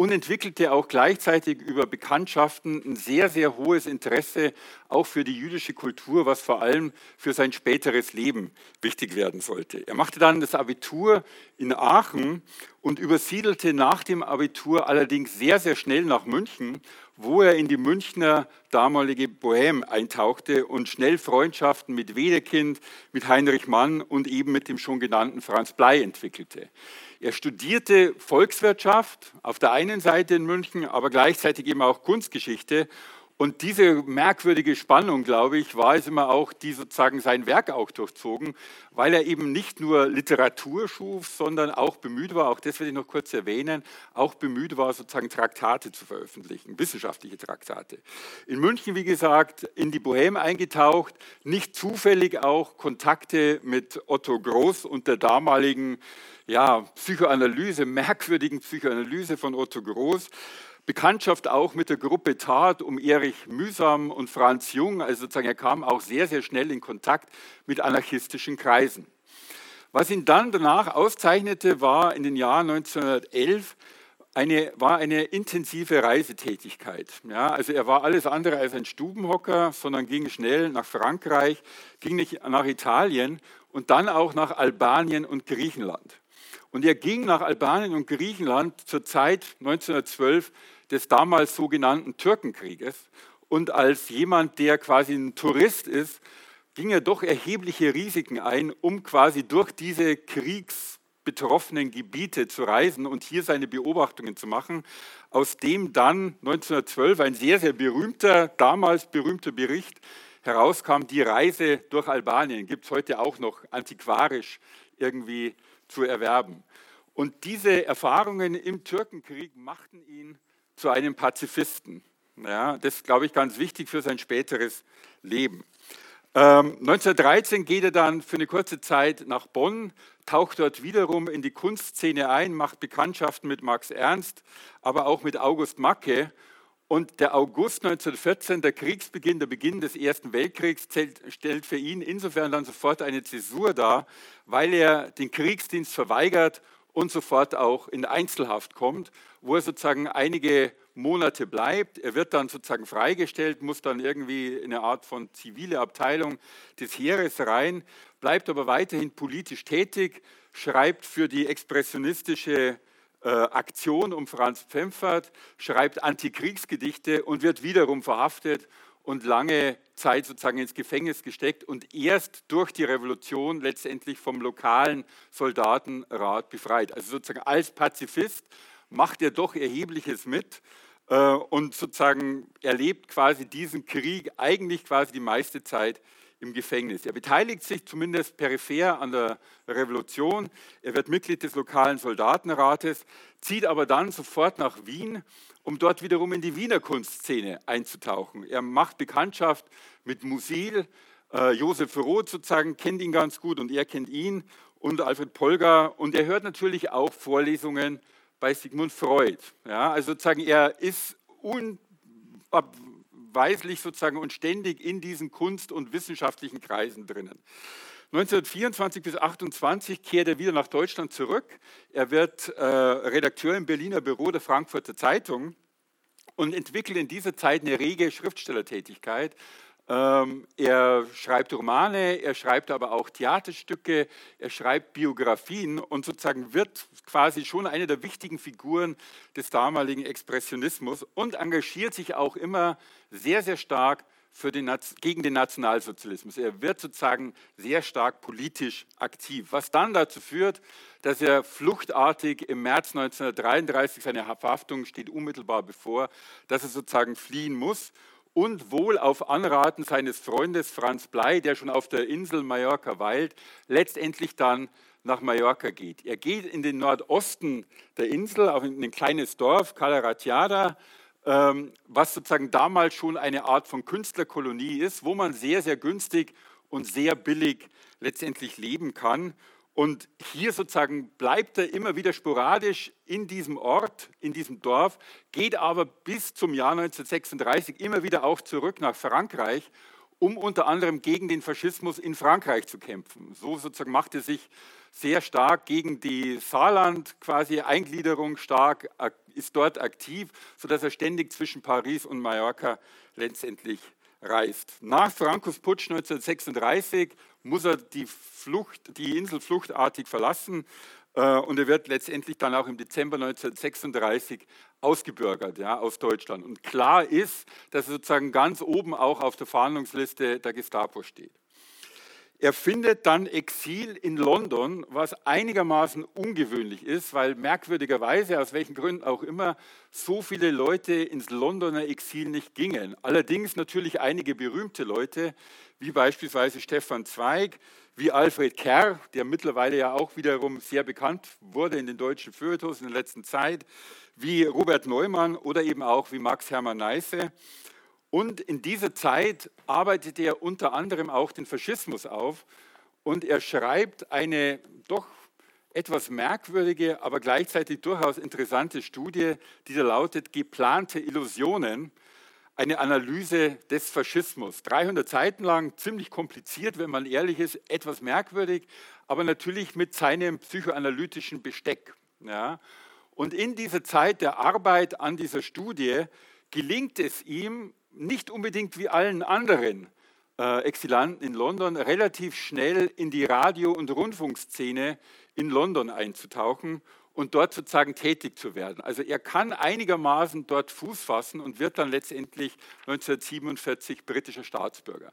und entwickelte auch gleichzeitig über Bekanntschaften ein sehr, sehr hohes Interesse auch für die jüdische Kultur, was vor allem für sein späteres Leben wichtig werden sollte. Er machte dann das Abitur in Aachen und übersiedelte nach dem Abitur allerdings sehr, sehr schnell nach München, wo er in die Münchner damalige Bohème eintauchte und schnell Freundschaften mit Wedekind, mit Heinrich Mann und eben mit dem schon genannten Franz Blei entwickelte. Er studierte Volkswirtschaft auf der einen Seite in München, aber gleichzeitig eben auch Kunstgeschichte und diese merkwürdige Spannung, glaube ich, war es immer auch, die sozusagen sein Werk auch durchzogen, weil er eben nicht nur Literatur schuf, sondern auch bemüht war, auch das werde ich noch kurz erwähnen, auch bemüht war, sozusagen Traktate zu veröffentlichen, wissenschaftliche Traktate. In München, wie gesagt, in die Bohème eingetaucht, nicht zufällig auch Kontakte mit Otto Groß und der damaligen ja, Psychoanalyse, merkwürdigen Psychoanalyse von Otto Groß. Bekanntschaft auch mit der Gruppe Tat um Erich Mühsam und Franz Jung. Also sozusagen, er kam auch sehr, sehr schnell in Kontakt mit anarchistischen Kreisen. Was ihn dann danach auszeichnete, war in den Jahren 1911 eine, war eine intensive Reisetätigkeit. Ja, also er war alles andere als ein Stubenhocker, sondern ging schnell nach Frankreich, ging nach Italien und dann auch nach Albanien und Griechenland. Und er ging nach Albanien und Griechenland zur Zeit 1912 des damals sogenannten Türkenkrieges. Und als jemand, der quasi ein Tourist ist, ging er doch erhebliche Risiken ein, um quasi durch diese kriegsbetroffenen Gebiete zu reisen und hier seine Beobachtungen zu machen, aus dem dann 1912 ein sehr, sehr berühmter, damals berühmter Bericht herauskam, die Reise durch Albanien. Gibt es heute auch noch antiquarisch irgendwie zu erwerben. Und diese Erfahrungen im Türkenkrieg machten ihn zu einem Pazifisten. Ja, das ist, glaube ich, ganz wichtig für sein späteres Leben. Ähm, 1913 geht er dann für eine kurze Zeit nach Bonn, taucht dort wiederum in die Kunstszene ein, macht Bekanntschaften mit Max Ernst, aber auch mit August Macke. Und der August 1914, der Kriegsbeginn, der Beginn des Ersten Weltkriegs, stellt für ihn insofern dann sofort eine Zäsur dar, weil er den Kriegsdienst verweigert und sofort auch in Einzelhaft kommt, wo er sozusagen einige Monate bleibt. Er wird dann sozusagen freigestellt, muss dann irgendwie in eine Art von zivile Abteilung des Heeres rein, bleibt aber weiterhin politisch tätig, schreibt für die expressionistische äh, Aktion um Franz Pfemfert, schreibt Antikriegsgedichte und wird wiederum verhaftet und lange Zeit sozusagen ins Gefängnis gesteckt und erst durch die Revolution letztendlich vom lokalen Soldatenrat befreit. Also sozusagen als Pazifist macht er doch erhebliches mit äh, und sozusagen erlebt quasi diesen Krieg eigentlich quasi die meiste Zeit im Gefängnis. Er beteiligt sich zumindest peripher an der Revolution. Er wird Mitglied des lokalen Soldatenrates, zieht aber dann sofort nach Wien, um dort wiederum in die Wiener Kunstszene einzutauchen. Er macht Bekanntschaft mit Musil, äh, Josef Roth sozusagen kennt ihn ganz gut und er kennt ihn und Alfred Polgar und er hört natürlich auch Vorlesungen bei Sigmund Freud. Ja, also sozusagen er ist unabweislich sozusagen und ständig in diesen Kunst- und wissenschaftlichen Kreisen drinnen. 1924 bis 1928 kehrt er wieder nach Deutschland zurück. Er wird äh, Redakteur im Berliner Büro der Frankfurter Zeitung und entwickelt in dieser Zeit eine rege Schriftstellertätigkeit. Ähm, er schreibt Romane, er schreibt aber auch Theaterstücke, er schreibt Biografien und sozusagen wird quasi schon eine der wichtigen Figuren des damaligen Expressionismus und engagiert sich auch immer sehr, sehr stark den, gegen den Nationalsozialismus. Er wird sozusagen sehr stark politisch aktiv, was dann dazu führt, dass er fluchtartig im März 1933, seine Verhaftung steht unmittelbar bevor, dass er sozusagen fliehen muss und wohl auf Anraten seines Freundes Franz Blei, der schon auf der Insel Mallorca weilt, letztendlich dann nach Mallorca geht. Er geht in den Nordosten der Insel, auf ein kleines Dorf, Calaratiada, ähm, was sozusagen damals schon eine Art von Künstlerkolonie ist, wo man sehr, sehr günstig und sehr billig letztendlich leben kann. Und hier sozusagen bleibt er immer wieder sporadisch in diesem Ort, in diesem Dorf, geht aber bis zum Jahr 1936 immer wieder auch zurück nach Frankreich, um unter anderem gegen den Faschismus in Frankreich zu kämpfen. So sozusagen macht er sich sehr stark gegen die Saarland quasi Eingliederung stark, ist dort aktiv, sodass er ständig zwischen Paris und Mallorca letztendlich reist. Nach Francos Putsch 1936 muss er die, Flucht, die Insel fluchtartig verlassen äh, und er wird letztendlich dann auch im Dezember 1936 ausgebürgert ja, aus Deutschland. Und klar ist, dass er sozusagen ganz oben auch auf der Fahndungsliste der Gestapo steht. Er findet dann Exil in London, was einigermaßen ungewöhnlich ist, weil merkwürdigerweise, aus welchen Gründen auch immer, so viele Leute ins Londoner Exil nicht gingen. Allerdings natürlich einige berühmte Leute, wie beispielsweise Stefan Zweig, wie Alfred Kerr, der mittlerweile ja auch wiederum sehr bekannt wurde in den deutschen Feuilletons in der letzten Zeit, wie Robert Neumann oder eben auch wie Max Hermann Neisse. Und in dieser Zeit arbeitet er unter anderem auch den Faschismus auf und er schreibt eine doch etwas merkwürdige, aber gleichzeitig durchaus interessante Studie, die da lautet Geplante Illusionen, eine Analyse des Faschismus. 300 Seiten lang, ziemlich kompliziert, wenn man ehrlich ist, etwas merkwürdig, aber natürlich mit seinem psychoanalytischen Besteck. Ja. Und in dieser Zeit der Arbeit an dieser Studie gelingt es ihm, nicht unbedingt wie allen anderen äh, Exilanten in London relativ schnell in die Radio- und Rundfunkszene in London einzutauchen und dort sozusagen tätig zu werden. Also er kann einigermaßen dort Fuß fassen und wird dann letztendlich 1947 britischer Staatsbürger.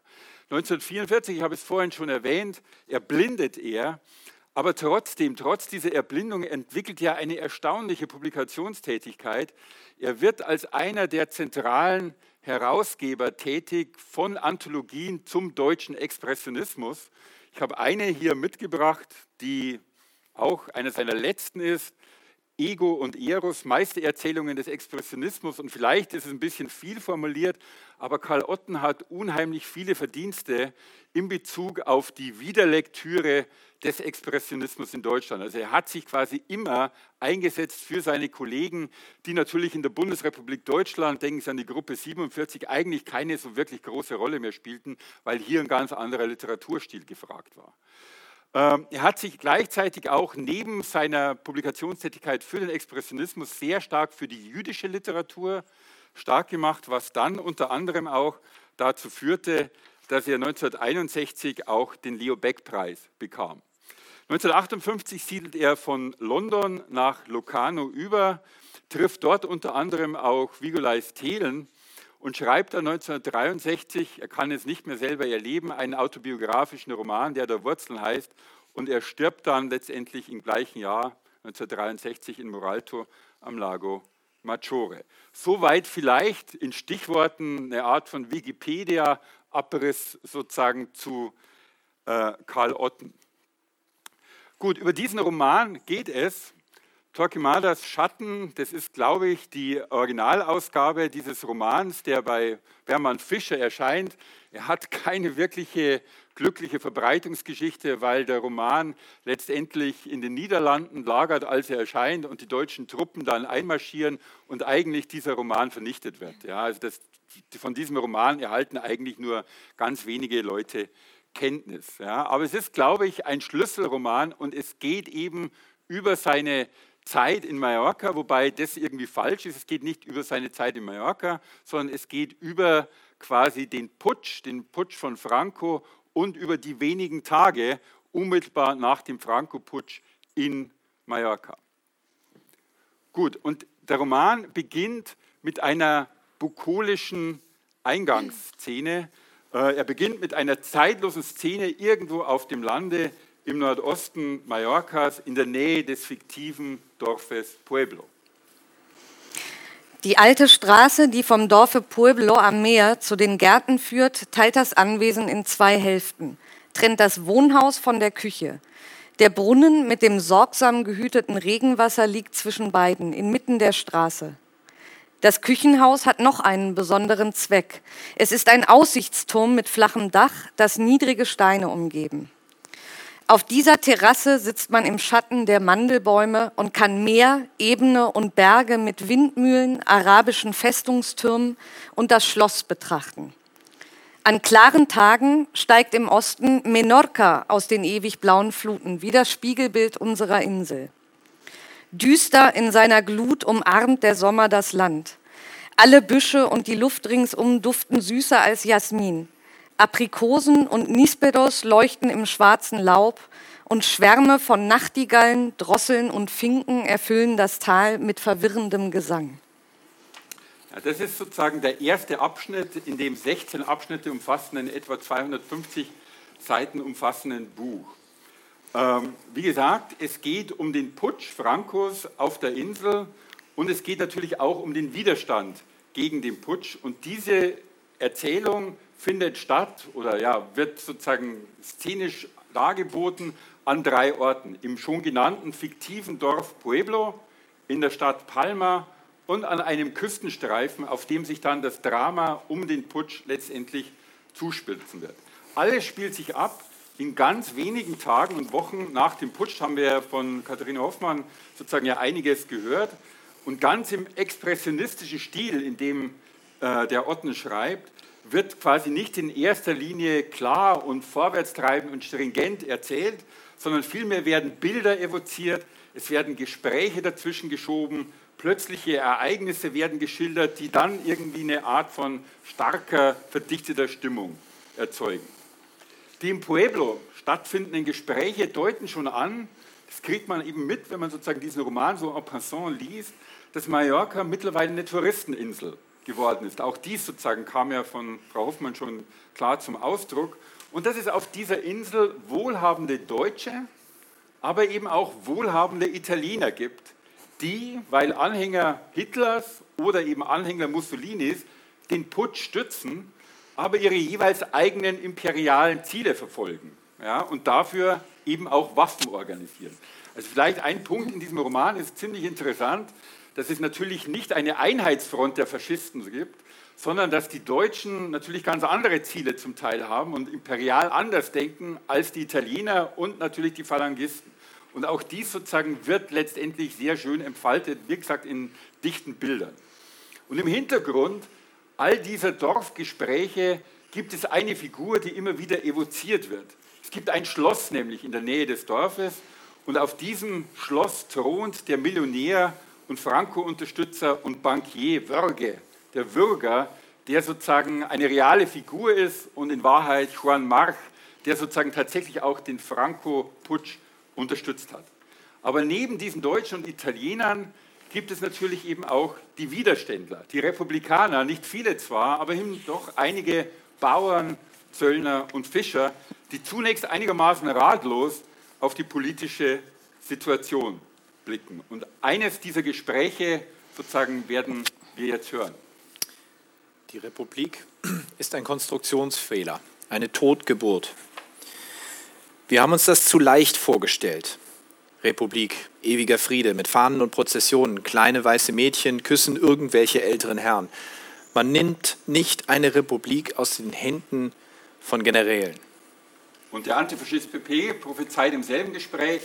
1944, ich habe es vorhin schon erwähnt, erblindet er, aber trotzdem, trotz dieser Erblindung entwickelt er eine erstaunliche Publikationstätigkeit. Er wird als einer der zentralen Herausgeber tätig von Anthologien zum deutschen Expressionismus. Ich habe eine hier mitgebracht, die auch eine seiner letzten ist. Ego und Eros, Meistererzählungen des Expressionismus. Und vielleicht ist es ein bisschen viel formuliert, aber Karl Otten hat unheimlich viele Verdienste in Bezug auf die Wiederlektüre des Expressionismus in Deutschland. Also er hat sich quasi immer eingesetzt für seine Kollegen, die natürlich in der Bundesrepublik Deutschland, denken Sie an die Gruppe 47, eigentlich keine so wirklich große Rolle mehr spielten, weil hier ein ganz anderer Literaturstil gefragt war. Ähm, er hat sich gleichzeitig auch neben seiner Publikationstätigkeit für den Expressionismus sehr stark für die jüdische Literatur stark gemacht, was dann unter anderem auch dazu führte, dass er 1961 auch den Leo Beck-Preis bekam. 1958 siedelt er von London nach Locarno über, trifft dort unter anderem auch Vigolais Thelen und schreibt dann 1963, er kann es nicht mehr selber erleben, einen autobiografischen Roman, der der Wurzeln heißt, und er stirbt dann letztendlich im gleichen Jahr, 1963, in Moralto am Lago Maggiore. Soweit vielleicht in Stichworten eine Art von Wikipedia-Abriss sozusagen zu äh, Karl Otten. Gut, über diesen Roman geht es. Torquemadas Schatten, das ist, glaube ich, die Originalausgabe dieses Romans, der bei Bermann Fischer erscheint. Er hat keine wirkliche glückliche Verbreitungsgeschichte, weil der Roman letztendlich in den Niederlanden lagert, als er erscheint und die deutschen Truppen dann einmarschieren und eigentlich dieser Roman vernichtet wird. Ja, also das, von diesem Roman erhalten eigentlich nur ganz wenige Leute Kenntnis. Ja. Aber es ist, glaube ich, ein Schlüsselroman und es geht eben über seine Zeit in Mallorca, wobei das irgendwie falsch ist. Es geht nicht über seine Zeit in Mallorca, sondern es geht über quasi den Putsch, den Putsch von Franco und über die wenigen Tage unmittelbar nach dem Franco-Putsch in Mallorca. Gut, und der Roman beginnt mit einer bukolischen Eingangsszene, äh, er beginnt mit einer zeitlosen Szene irgendwo auf dem Lande im Nordosten Mallorcas in der Nähe des fiktiven Dorfes Pueblo. Die alte Straße, die vom Dorfe Pueblo am Meer zu den Gärten führt, teilt das Anwesen in zwei Hälften, trennt das Wohnhaus von der Küche. Der Brunnen mit dem sorgsam gehüteten Regenwasser liegt zwischen beiden, inmitten der Straße. Das Küchenhaus hat noch einen besonderen Zweck. Es ist ein Aussichtsturm mit flachem Dach, das niedrige Steine umgeben. Auf dieser Terrasse sitzt man im Schatten der Mandelbäume und kann Meer, Ebene und Berge mit Windmühlen, arabischen Festungstürmen und das Schloss betrachten. An klaren Tagen steigt im Osten Menorca aus den ewig blauen Fluten, wie das Spiegelbild unserer Insel. Düster in seiner Glut umarmt der Sommer das Land. Alle Büsche und die Luft ringsum duften süßer als Jasmin. Aprikosen und Nisperos leuchten im schwarzen Laub und Schwärme von Nachtigallen, Drosseln und Finken erfüllen das Tal mit verwirrendem Gesang. Ja, das ist sozusagen der erste Abschnitt in dem 16 Abschnitte umfassenden, etwa 250 Seiten umfassenden Buch. Ähm, wie gesagt, es geht um den Putsch Frankos auf der Insel und es geht natürlich auch um den Widerstand gegen den Putsch. Und diese Erzählung findet statt oder ja, wird sozusagen szenisch dargeboten an drei Orten. Im schon genannten fiktiven Dorf Pueblo, in der Stadt Palma und an einem Küstenstreifen, auf dem sich dann das Drama um den Putsch letztendlich zuspitzen wird. Alles spielt sich ab in ganz wenigen Tagen und Wochen nach dem Putsch haben wir von Katharina Hoffmann sozusagen ja einiges gehört. Und ganz im expressionistischen Stil, in dem äh, der Otten schreibt, wird quasi nicht in erster Linie klar und vorwärtstreibend und stringent erzählt, sondern vielmehr werden Bilder evoziert, es werden Gespräche dazwischen geschoben, plötzliche Ereignisse werden geschildert, die dann irgendwie eine Art von starker, verdichteter Stimmung erzeugen. Die im Pueblo stattfindenden Gespräche deuten schon an, das kriegt man eben mit, wenn man sozusagen diesen Roman so en passant liest, dass Mallorca mittlerweile eine Touristeninsel geworden ist. Auch dies sozusagen kam ja von Frau Hoffmann schon klar zum Ausdruck. Und dass es auf dieser Insel wohlhabende Deutsche, aber eben auch wohlhabende Italiener gibt, die, weil Anhänger Hitlers oder eben Anhänger Mussolinis den Putsch stützen, aber ihre jeweils eigenen imperialen Ziele verfolgen ja, und dafür eben auch Waffen organisieren. Also vielleicht ein Punkt in diesem Roman ist ziemlich interessant, dass es natürlich nicht eine Einheitsfront der Faschisten gibt, sondern dass die Deutschen natürlich ganz andere Ziele zum Teil haben und imperial anders denken als die Italiener und natürlich die Phalangisten. Und auch dies sozusagen wird letztendlich sehr schön entfaltet, wie gesagt, in dichten Bildern. Und im Hintergrund all dieser Dorfgespräche gibt es eine Figur, die immer wieder evoziert wird. Es gibt ein Schloss nämlich in der Nähe des Dorfes und auf diesem Schloss thront der Millionär und Franco-Unterstützer und Bankier Wörge, der Würger, der sozusagen eine reale Figur ist und in Wahrheit Juan March, der sozusagen tatsächlich auch den Franco-Putsch unterstützt hat. Aber neben diesen Deutschen und Italienern gibt es natürlich eben auch die Widerständler, die Republikaner, nicht viele zwar, aber eben doch einige Bauern, Zöllner und Fischer, die zunächst einigermaßen ratlos auf die politische Situation blicken. Und eines dieser Gespräche sozusagen werden wir jetzt hören. Die Republik ist ein Konstruktionsfehler, eine Totgeburt. Wir haben uns das zu leicht vorgestellt. Republik, ewiger Friede mit Fahnen und Prozessionen, kleine weiße Mädchen küssen irgendwelche älteren Herren. Man nimmt nicht eine Republik aus den Händen von Generälen. Und der Antifaschist PP prophezeit im selben Gespräch,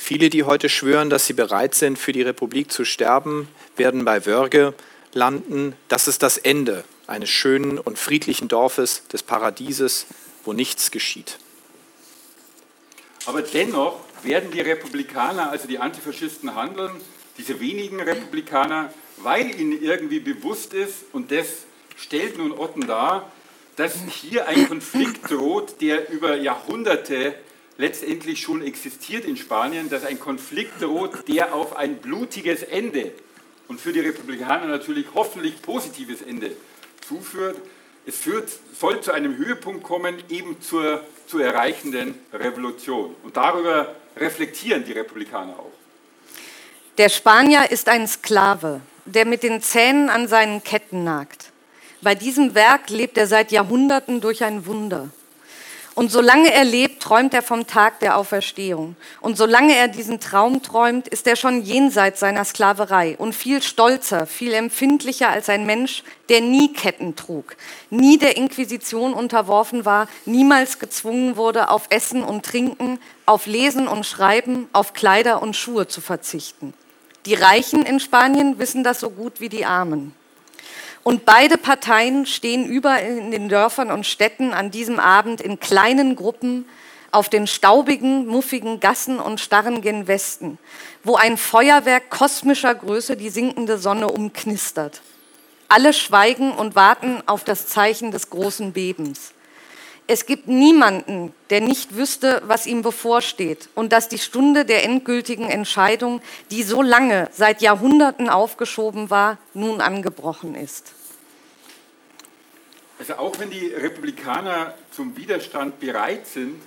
Viele, die heute schwören, dass sie bereit sind, für die Republik zu sterben, werden bei Wörge landen. Das ist das Ende eines schönen und friedlichen Dorfes, des Paradieses, wo nichts geschieht. Aber dennoch werden die Republikaner, also die Antifaschisten, handeln, diese wenigen Republikaner, weil ihnen irgendwie bewusst ist, und das stellt nun Otten dar, dass hier ein Konflikt droht, der über Jahrhunderte letztendlich schon existiert in Spanien, dass ein Konflikt droht, der auf ein blutiges Ende und für die Republikaner natürlich hoffentlich positives Ende zuführt. Es führt, soll zu einem Höhepunkt kommen, eben zur zu erreichenden Revolution. Und darüber reflektieren die Republikaner auch. Der Spanier ist ein Sklave, der mit den Zähnen an seinen Ketten nagt. Bei diesem Werk lebt er seit Jahrhunderten durch ein Wunder. Und solange er lebt, träumt er vom Tag der Auferstehung. Und solange er diesen Traum träumt, ist er schon jenseits seiner Sklaverei und viel stolzer, viel empfindlicher als ein Mensch, der nie Ketten trug, nie der Inquisition unterworfen war, niemals gezwungen wurde, auf Essen und Trinken, auf Lesen und Schreiben, auf Kleider und Schuhe zu verzichten. Die Reichen in Spanien wissen das so gut wie die Armen. Und beide Parteien stehen überall in den Dörfern und Städten an diesem Abend in kleinen Gruppen auf den staubigen, muffigen Gassen und starren gen Westen, wo ein Feuerwerk kosmischer Größe die sinkende Sonne umknistert. Alle schweigen und warten auf das Zeichen des großen Bebens. Es gibt niemanden, der nicht wüsste, was ihm bevorsteht und dass die Stunde der endgültigen Entscheidung, die so lange, seit Jahrhunderten aufgeschoben war, nun angebrochen ist. Also auch wenn die Republikaner zum Widerstand bereit sind,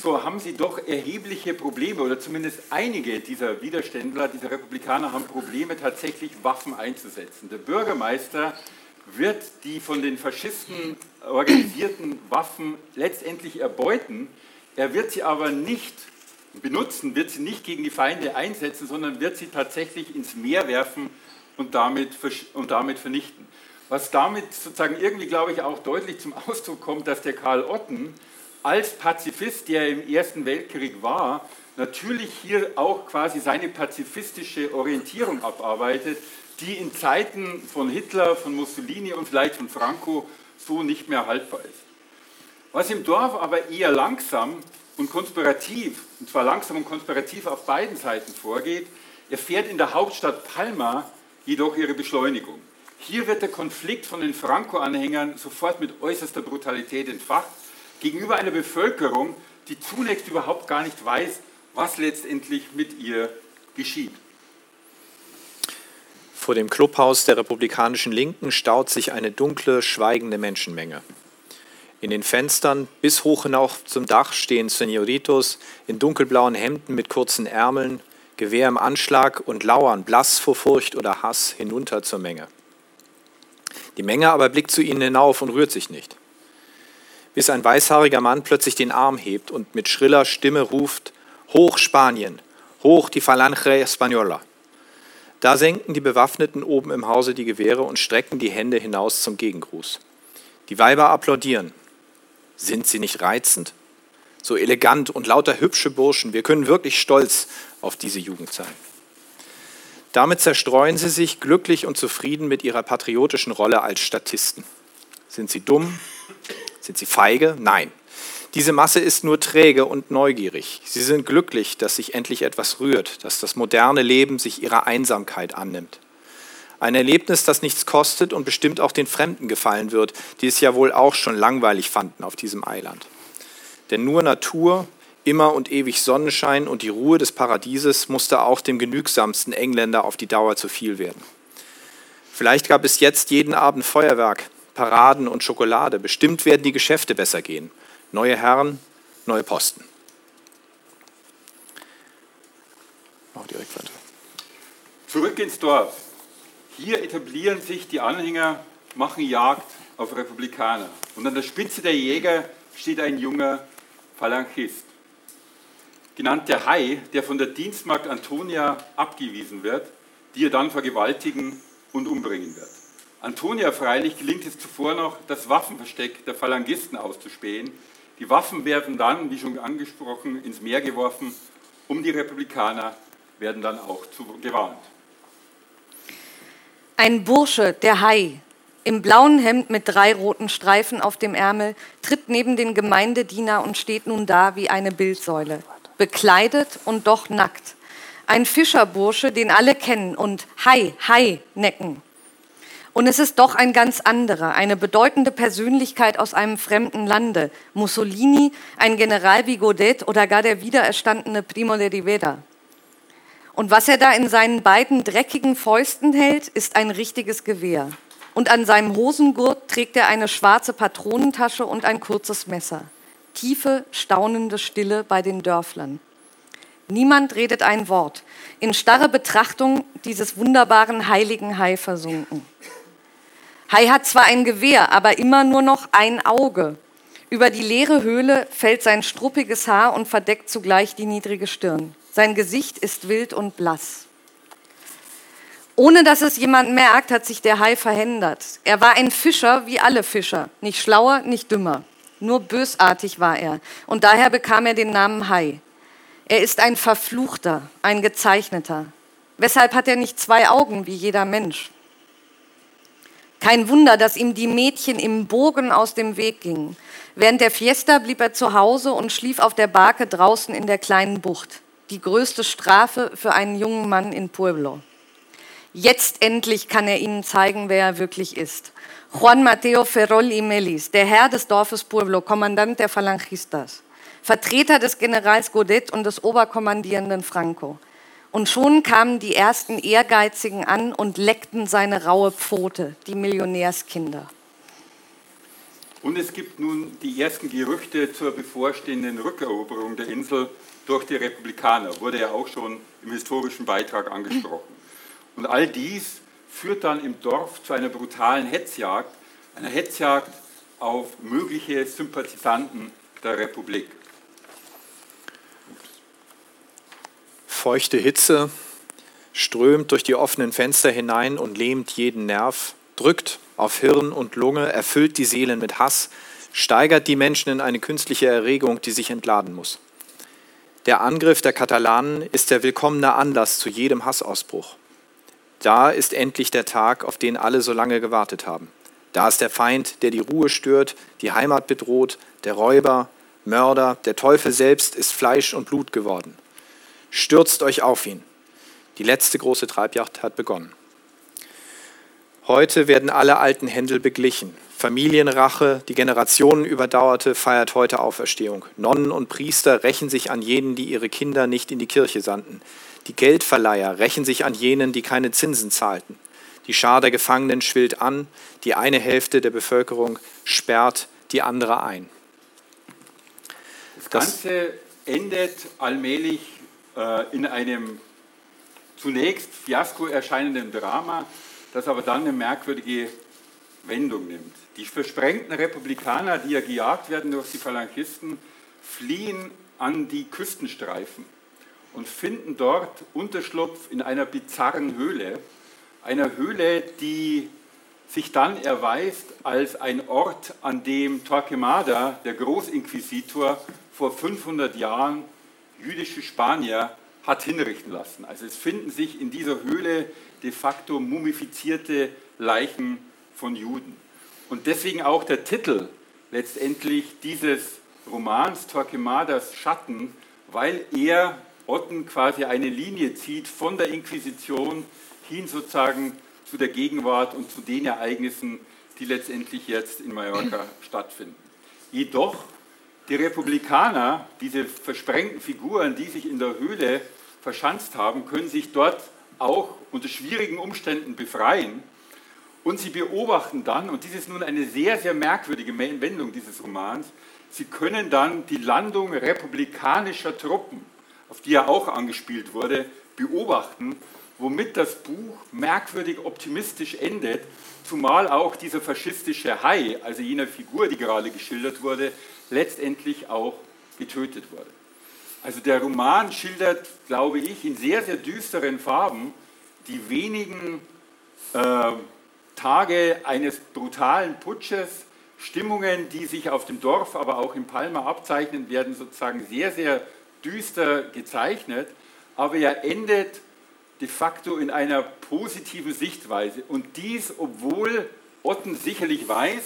so haben sie doch erhebliche Probleme oder zumindest einige dieser Widerständler, dieser Republikaner haben Probleme tatsächlich Waffen einzusetzen. Der Bürgermeister wird die von den Faschisten organisierten Waffen letztendlich erbeuten. Er wird sie aber nicht benutzen, wird sie nicht gegen die Feinde einsetzen, sondern wird sie tatsächlich ins Meer werfen und damit, und damit vernichten. Was damit sozusagen irgendwie, glaube ich, auch deutlich zum Ausdruck kommt, dass der Karl Otten als Pazifist, der im Ersten Weltkrieg war, natürlich hier auch quasi seine pazifistische Orientierung abarbeitet, die in Zeiten von Hitler, von Mussolini und vielleicht von Franco so nicht mehr haltbar ist. Was im Dorf aber eher langsam und konspirativ, und zwar langsam und konspirativ auf beiden Seiten vorgeht, erfährt in der Hauptstadt Palma jedoch ihre Beschleunigung. Hier wird der Konflikt von den Franco-Anhängern sofort mit äußerster Brutalität entfacht, gegenüber einer Bevölkerung, die zunächst überhaupt gar nicht weiß, was letztendlich mit ihr geschieht. Vor dem Clubhaus der republikanischen Linken staut sich eine dunkle, schweigende Menschenmenge. In den Fenstern bis hoch hinauf zum Dach stehen Senoritos in dunkelblauen Hemden mit kurzen Ärmeln, Gewehr im Anschlag und lauern blass vor Furcht oder Hass hinunter zur Menge. Die Menge aber blickt zu ihnen hinauf und rührt sich nicht. Bis ein weißhaariger Mann plötzlich den Arm hebt und mit schriller Stimme ruft, Hoch Spanien, hoch die Falange Española. Da senken die Bewaffneten oben im Hause die Gewehre und strecken die Hände hinaus zum Gegengruß. Die Weiber applaudieren. Sind sie nicht reizend? So elegant und lauter hübsche Burschen. Wir können wirklich stolz auf diese Jugend sein. Damit zerstreuen sie sich glücklich und zufrieden mit ihrer patriotischen Rolle als Statisten. Sind sie dumm? Sind sie feige? Nein. Diese Masse ist nur träge und neugierig. Sie sind glücklich, dass sich endlich etwas rührt, dass das moderne Leben sich ihrer Einsamkeit annimmt. Ein Erlebnis, das nichts kostet und bestimmt auch den Fremden gefallen wird, die es ja wohl auch schon langweilig fanden auf diesem Eiland. Denn nur Natur, Immer und ewig Sonnenschein und die Ruhe des Paradieses musste auch dem genügsamsten Engländer auf die Dauer zu viel werden. Vielleicht gab es jetzt jeden Abend Feuerwerk, Paraden und Schokolade. Bestimmt werden die Geschäfte besser gehen. Neue Herren, neue Posten. Mach direkt weiter. Zurück ins Dorf. Hier etablieren sich die Anhänger, machen Jagd auf Republikaner. Und an der Spitze der Jäger steht ein junger Phalangist, genannt der Hai, der von der Dienstmagd Antonia abgewiesen wird, die er dann vergewaltigen und umbringen wird. Antonia freilich gelingt es zuvor noch, das Waffenversteck der Phalangisten auszuspähen. Die Waffen werden dann, wie schon angesprochen, ins Meer geworfen, um die Republikaner werden dann auch zu, gewarnt. Ein Bursche, der Hai, im blauen Hemd mit drei roten Streifen auf dem Ärmel, tritt neben den Gemeindediener und steht nun da wie eine Bildsäule, bekleidet und doch nackt. Ein Fischerbursche, den alle kennen und Hai, Hai necken. Und es ist doch ein ganz anderer, eine bedeutende Persönlichkeit aus einem fremden Lande. Mussolini, ein General wie Godet oder gar der wiedererstandene Primo de Rivera. Und was er da in seinen beiden dreckigen Fäusten hält, ist ein richtiges Gewehr. Und an seinem Hosengurt trägt er eine schwarze Patronentasche und ein kurzes Messer. Tiefe, staunende Stille bei den Dörflern. Niemand redet ein Wort. In starre Betrachtung dieses wunderbaren heiligen Hai versunken. Hai hat zwar ein Gewehr, aber immer nur noch ein Auge. Über die leere Höhle fällt sein struppiges Haar und verdeckt zugleich die niedrige Stirn. Sein Gesicht ist wild und blass. Ohne dass es jemand merkt, hat sich der Hai verhindert. Er war ein Fischer wie alle Fischer, nicht schlauer, nicht dümmer. Nur bösartig war er und daher bekam er den Namen Hai. Er ist ein Verfluchter, ein Gezeichneter. Weshalb hat er nicht zwei Augen wie jeder Mensch? Kein Wunder, dass ihm die Mädchen im Bogen aus dem Weg gingen. Während der Fiesta blieb er zu Hause und schlief auf der Barke draußen in der kleinen Bucht. Die größte Strafe für einen jungen Mann in Pueblo. Jetzt endlich kann er ihnen zeigen, wer er wirklich ist. Juan Mateo Ferrol y Melis, der Herr des Dorfes Pueblo, Kommandant der Falangistas, Vertreter des Generals Godet und des Oberkommandierenden Franco. Und schon kamen die ersten Ehrgeizigen an und leckten seine raue Pfote, die Millionärskinder. Und es gibt nun die ersten Gerüchte zur bevorstehenden Rückeroberung der Insel durch die Republikaner, wurde ja auch schon im historischen Beitrag angesprochen. Und all dies führt dann im Dorf zu einer brutalen Hetzjagd, einer Hetzjagd auf mögliche Sympathisanten der Republik. Feuchte Hitze strömt durch die offenen Fenster hinein und lähmt jeden Nerv, drückt auf Hirn und Lunge, erfüllt die Seelen mit Hass, steigert die Menschen in eine künstliche Erregung, die sich entladen muss. Der Angriff der Katalanen ist der willkommene Anlass zu jedem Hassausbruch. Da ist endlich der Tag, auf den alle so lange gewartet haben. Da ist der Feind, der die Ruhe stört, die Heimat bedroht, der Räuber, Mörder, der Teufel selbst ist Fleisch und Blut geworden. Stürzt euch auf ihn. Die letzte große Treibjagd hat begonnen. Heute werden alle alten Händel beglichen. Familienrache, die Generationen überdauerte, feiert heute Auferstehung. Nonnen und Priester rächen sich an jenen, die ihre Kinder nicht in die Kirche sandten. Die Geldverleiher rächen sich an jenen, die keine Zinsen zahlten. Die Schar der Gefangenen schwillt an, die eine Hälfte der Bevölkerung sperrt die andere ein. Das Ganze endet allmählich äh, in einem zunächst Fiasko erscheinenden Drama, das aber dann eine merkwürdige Wendung nimmt. Die versprengten Republikaner, die ja gejagt werden durch die Phalangisten, fliehen an die Küstenstreifen und finden dort Unterschlupf in einer bizarren Höhle, einer Höhle, die sich dann erweist als ein Ort, an dem Torquemada, der Großinquisitor, vor 500 Jahren jüdische Spanier hat hinrichten lassen. Also es finden sich in dieser Höhle de facto mumifizierte Leichen von Juden. Und deswegen auch der Titel letztendlich dieses Romans Torquemadas Schatten, weil er Otten quasi eine Linie zieht von der Inquisition hin sozusagen zu der Gegenwart und zu den Ereignissen, die letztendlich jetzt in Mallorca stattfinden. Jedoch Die Republikaner, diese versprengten Figuren, die sich in der Höhle verschanzt haben, können sich dort auch unter schwierigen Umständen befreien. Und sie beobachten dann, und dies ist nun eine sehr, sehr merkwürdige Wendung dieses Romans, sie können dann die Landung republikanischer Truppen, auf die ja auch angespielt wurde, beobachten, womit das Buch merkwürdig optimistisch endet, zumal auch dieser faschistische Hai, also jener Figur, die gerade geschildert wurde, letztendlich auch getötet wurde. Also der Roman schildert, glaube ich, in sehr, sehr düsteren Farben die wenigen äh, Tage eines brutalen Putsches, Stimmungen, die sich auf dem Dorf, aber auch in Palma abzeichnen, werden sozusagen sehr, sehr düster gezeichnet, aber er endet de facto in einer positiven Sichtweise. Und dies, obwohl Otten sicherlich weiß,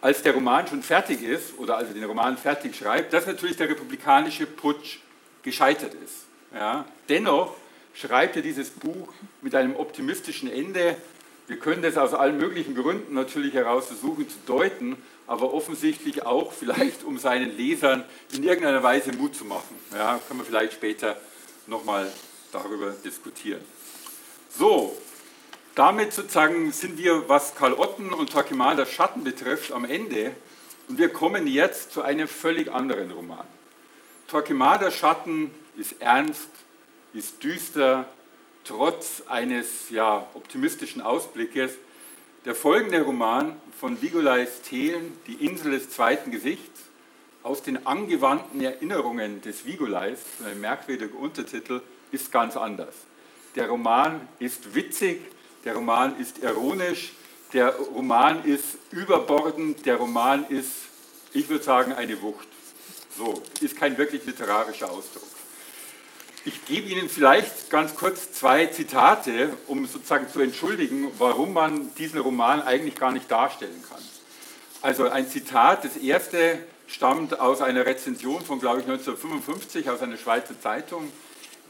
als der Roman schon fertig ist, oder als er den Roman fertig schreibt, dass natürlich der republikanische Putsch gescheitert ist. Ja. Dennoch schreibt er dieses Buch mit einem optimistischen Ende. Wir können das aus allen möglichen Gründen natürlich heraus versuchen zu deuten, aber offensichtlich auch vielleicht, um seinen Lesern in irgendeiner Weise Mut zu machen. Ja, können wir vielleicht später nochmal darüber diskutieren. So, damit sozusagen sind wir, was Karl Otten und Torquemada Schatten betrifft, am Ende. Und wir kommen jetzt zu einem völlig anderen Roman. Torquemada Schatten ist ernst, ist düster, trotz eines ja, optimistischen Ausblickes. Der folgende Roman von Vigolais Thelen, Die Insel des zweiten Gesichts, aus den angewandten Erinnerungen des Vigolais, ein merkwürdiger Untertitel, ist ganz anders. Der Roman ist witzig, der Roman ist ironisch, der Roman ist überbordend, der Roman ist, ich würde sagen, eine Wucht. So, ist kein wirklich literarischer Ausdruck. Ich gebe Ihnen vielleicht ganz kurz zwei Zitate, um sozusagen zu entschuldigen, warum man diesen Roman eigentlich gar nicht darstellen kann. Also ein Zitat, das erste stammt aus einer Rezension von, glaube ich, 1955 aus einer Schweizer Zeitung.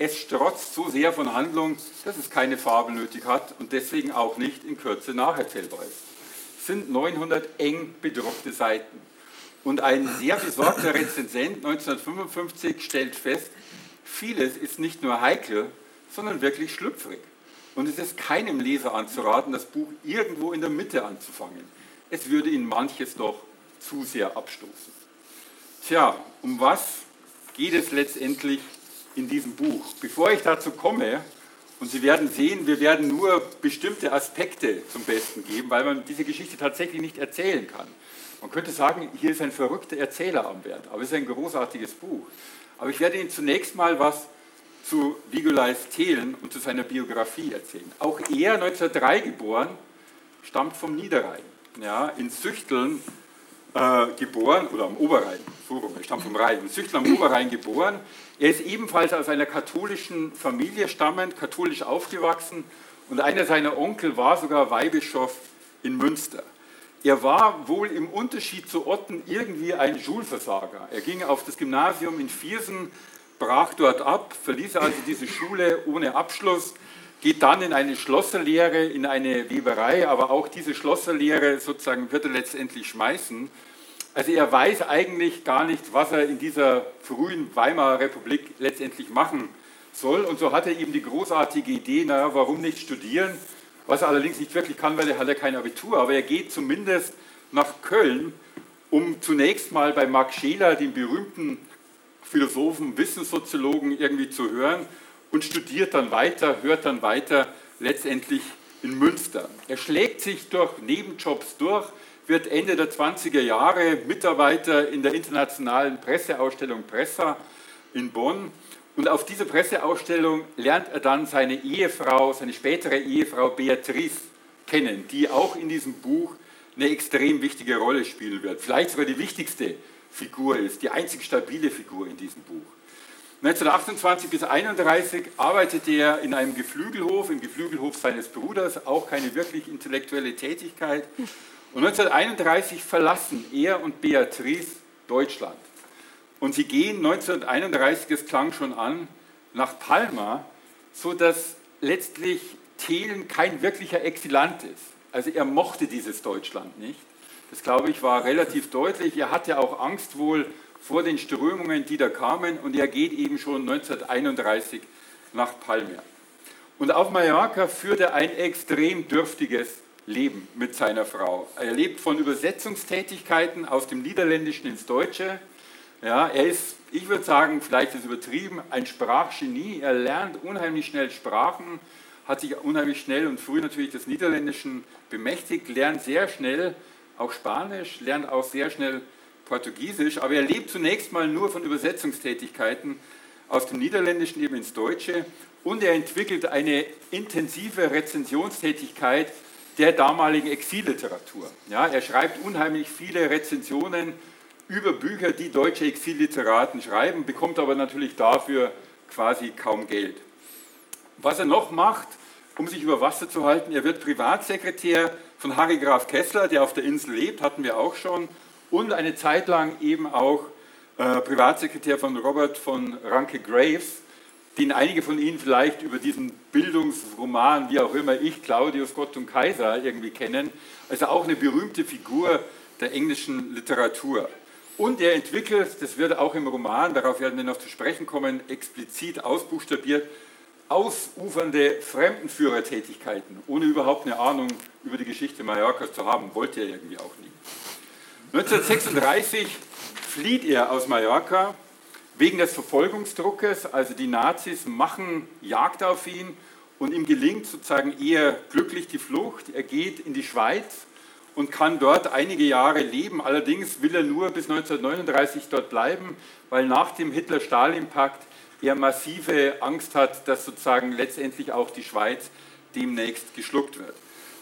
Es strotzt so sehr von Handlung, dass es keine Farbe nötig hat und deswegen auch nicht in Kürze nacherzählbar ist. Es sind 900 eng bedruckte Seiten. Und ein sehr besorgter Rezensent 1955 stellt fest, vieles ist nicht nur heikel, sondern wirklich schlüpfrig. Und es ist keinem Leser anzuraten, das Buch irgendwo in der Mitte anzufangen. Es würde ihn manches doch zu sehr abstoßen. Tja, um was geht es letztendlich in diesem Buch. Bevor ich dazu komme, und Sie werden sehen, wir werden nur bestimmte Aspekte zum Besten geben, weil man diese Geschichte tatsächlich nicht erzählen kann. Man könnte sagen, hier ist ein verrückter Erzähler am Wert, aber es ist ein großartiges Buch. Aber ich werde Ihnen zunächst mal was zu Vigolais Thelen und zu seiner Biografie erzählen. Auch er, 1903 geboren, stammt vom Niederrhein. Ja, in Süchteln äh, geboren, oder am Oberrhein, so rum, er stammt vom Rhein, in Süchteln am Oberrhein geboren. Er ist ebenfalls aus einer katholischen Familie stammend, katholisch aufgewachsen und einer seiner Onkel war sogar Weihbischof in Münster. Er war wohl im Unterschied zu Otten irgendwie ein Schulversager. Er ging auf das Gymnasium in Viersen, brach dort ab, verließ also diese Schule ohne Abschluss, geht dann in eine Schlosserlehre, in eine Weberei, aber auch diese Schlosserlehre sozusagen wird er letztendlich schmeißen. Also er weiß eigentlich gar nicht, was er in dieser frühen Weimarer Republik letztendlich machen soll. Und so hat er eben die großartige Idee, naja, warum nicht studieren? Was er allerdings nicht wirklich kann, weil er hat ja kein Abitur, aber er geht zumindest nach Köln, um zunächst mal bei Max Scheler, dem berühmten Philosophen, Wissenssoziologen, irgendwie zu hören und studiert dann weiter, hört dann weiter, letztendlich in Münster. Er schlägt sich durch Nebenjobs durch, wird Ende der 20er Jahre Mitarbeiter in der internationalen Presseausstellung Pressa in Bonn. Und auf dieser Presseausstellung lernt er dann seine Ehefrau, seine spätere Ehefrau Beatrice kennen, die auch in diesem Buch eine extrem wichtige Rolle spielen wird. Vielleicht sogar die wichtigste Figur ist, die einzig stabile Figur in diesem Buch. 1928 bis 1931 arbeitete er in einem Geflügelhof, im Geflügelhof seines Bruders, auch keine wirklich intellektuelle Tätigkeit. Und 1931 verlassen er und Beatrice Deutschland. Und sie gehen 1931, das klang schon an, nach Palma, sodass letztlich Thelen kein wirklicher Exilant ist. Also er mochte dieses Deutschland nicht. Das, glaube ich, war relativ deutlich. Er hatte auch Angst wohl vor den Strömungen, die da kamen. Und er geht eben schon 1931 nach Palmia. Und auf Mallorca führt er ein extrem dürftiges Leben mit seiner Frau. Er lebt von Übersetzungstätigkeiten aus dem Niederländischen ins Deutsche. Ja, er ist, ich würde sagen, vielleicht ist es übertrieben, ein Sprachgenie. Er lernt unheimlich schnell Sprachen, hat sich unheimlich schnell und früh natürlich des Niederländischen bemächtigt, lernt sehr schnell auch Spanisch, lernt auch sehr schnell Portugiesisch, aber er lebt zunächst mal nur von Übersetzungstätigkeiten aus dem Niederländischen eben ins Deutsche und er entwickelt eine intensive Rezensionstätigkeit der damaligen Exilliteratur. Ja, er schreibt unheimlich viele Rezensionen über Bücher, die deutsche Exilliteraten schreiben, bekommt aber natürlich dafür quasi kaum Geld. Was er noch macht, um sich über Wasser zu halten, er wird Privatsekretär von Harry Graf Kessler, der auf der Insel lebt, hatten wir auch schon, und eine Zeit lang eben auch äh, Privatsekretär von Robert von Ranke Graves, den einige von Ihnen vielleicht über diesen Bildungsroman, wie auch immer ich, Claudius Gott und Kaiser, irgendwie kennen. Also auch eine berühmte Figur der englischen Literatur. Und er entwickelt, das wird auch im Roman, darauf werden wir noch zu sprechen kommen, explizit ausbuchstabiert, ausufernde Fremdenführertätigkeiten, ohne überhaupt eine Ahnung über die Geschichte Mallorcas zu haben, wollte er irgendwie auch nie. 1936 flieht er aus Mallorca wegen des Verfolgungsdruckes, also die Nazis machen Jagd auf ihn und ihm gelingt sozusagen eher glücklich die Flucht. Er geht in die Schweiz und kann dort einige Jahre leben. Allerdings will er nur bis 1939 dort bleiben, weil nach dem Hitler-Stalin-Pakt er massive Angst hat, dass sozusagen letztendlich auch die Schweiz demnächst geschluckt wird.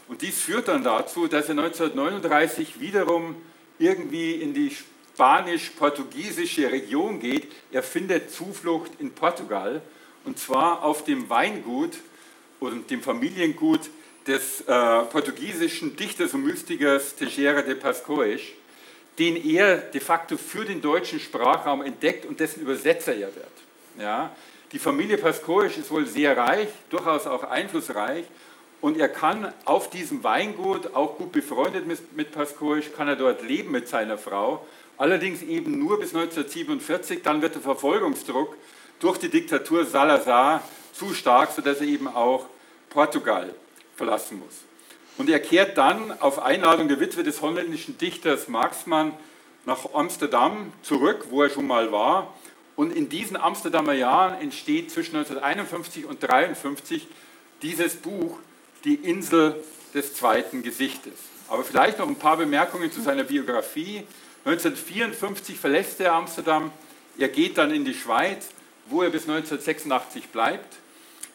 Und dies führt dann dazu, dass er 1939 wiederum irgendwie in die spanisch-portugiesische Region geht, er findet Zuflucht in Portugal und zwar auf dem Weingut oder dem Familiengut des äh, portugiesischen Dichters und Mystikers Teixeira de Pascoes, den er de facto für den deutschen Sprachraum entdeckt und dessen Übersetzer er wird. Ja? Die Familie Pascoes ist wohl sehr reich, durchaus auch einflussreich und er kann auf diesem Weingut, auch gut befreundet mit, mit Pascoes, kann er dort leben mit seiner Frau allerdings eben nur bis 1947. Dann wird der Verfolgungsdruck durch die Diktatur Salazar zu stark, sodass er eben auch Portugal verlassen muss. Und er kehrt dann auf Einladung der Witwe des holländischen Dichters Marxmann nach Amsterdam zurück, wo er schon mal war. Und in diesen Amsterdamer Jahren entsteht zwischen 1951 und 1953 dieses Buch, Die Insel des zweiten Gesichtes. Aber vielleicht noch ein paar Bemerkungen zu seiner Biografie. 1954 verlässt er Amsterdam, er geht dann in die Schweiz, wo er bis 1986 bleibt.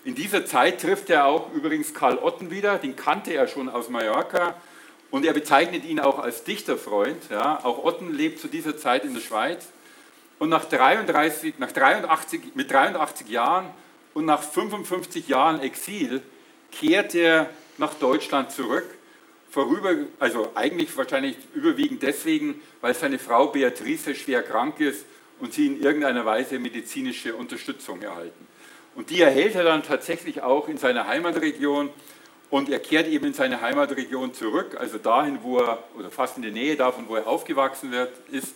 In dieser Zeit trifft er auch übrigens Karl Otten wieder, den kannte er schon aus Mallorca und er bezeichnet ihn auch als Dichterfreund. Ja. Auch Otten lebt zu dieser Zeit in der Schweiz. Und nach 33, nach 83, mit 83 Jahren und nach 55 Jahren Exil kehrt er nach Deutschland zurück vorüber, also eigentlich wahrscheinlich überwiegend deswegen, weil seine Frau Beatrice schwer krank ist und sie in irgendeiner Weise medizinische Unterstützung erhalten. Und die erhält er dann tatsächlich auch in seiner Heimatregion und er kehrt eben in seine Heimatregion zurück, also dahin, wo er, oder fast in der Nähe davon, wo er aufgewachsen wird, ist.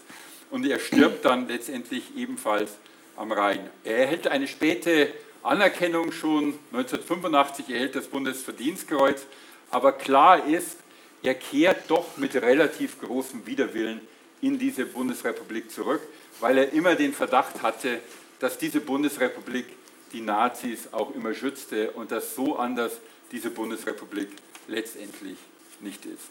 Und er stirbt dann letztendlich ebenfalls am Rhein. Er erhält eine späte Anerkennung schon, 1985 erhält das Bundesverdienstkreuz, aber klar ist, er kehrt doch mit relativ großem Widerwillen in diese Bundesrepublik zurück, weil er immer den Verdacht hatte, dass diese Bundesrepublik die Nazis auch immer schützte und dass so anders diese Bundesrepublik letztendlich nicht ist.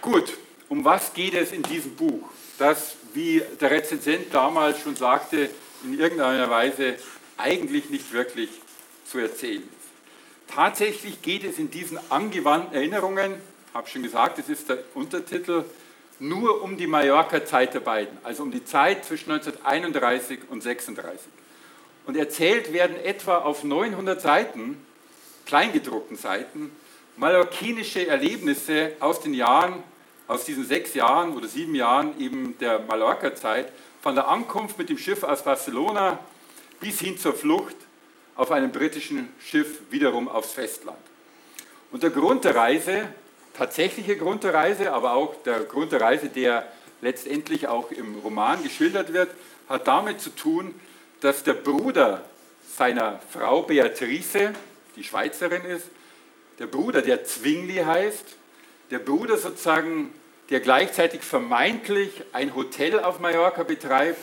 Gut, um was geht es in diesem Buch, das, wie der Rezensent damals schon sagte, in irgendeiner Weise eigentlich nicht wirklich zu erzählen ist? Tatsächlich geht es in diesen angewandten Erinnerungen, habe schon gesagt, das ist der Untertitel, nur um die Mallorca-Zeit der beiden, also um die Zeit zwischen 1931 und 1936. Und erzählt werden etwa auf 900 Seiten, kleingedruckten Seiten, mallorquinische Erlebnisse aus den Jahren, aus diesen sechs Jahren oder sieben Jahren eben der Mallorca-Zeit, von der Ankunft mit dem Schiff aus Barcelona bis hin zur Flucht auf einem britischen Schiff wiederum aufs Festland. Und der Grund der Reise, tatsächliche Grund der Reise, aber auch der Grund der Reise, der letztendlich auch im Roman geschildert wird, hat damit zu tun, dass der Bruder seiner Frau Beatrice, die Schweizerin ist, der Bruder, der Zwingli heißt, der Bruder sozusagen, der gleichzeitig vermeintlich ein Hotel auf Mallorca betreibt,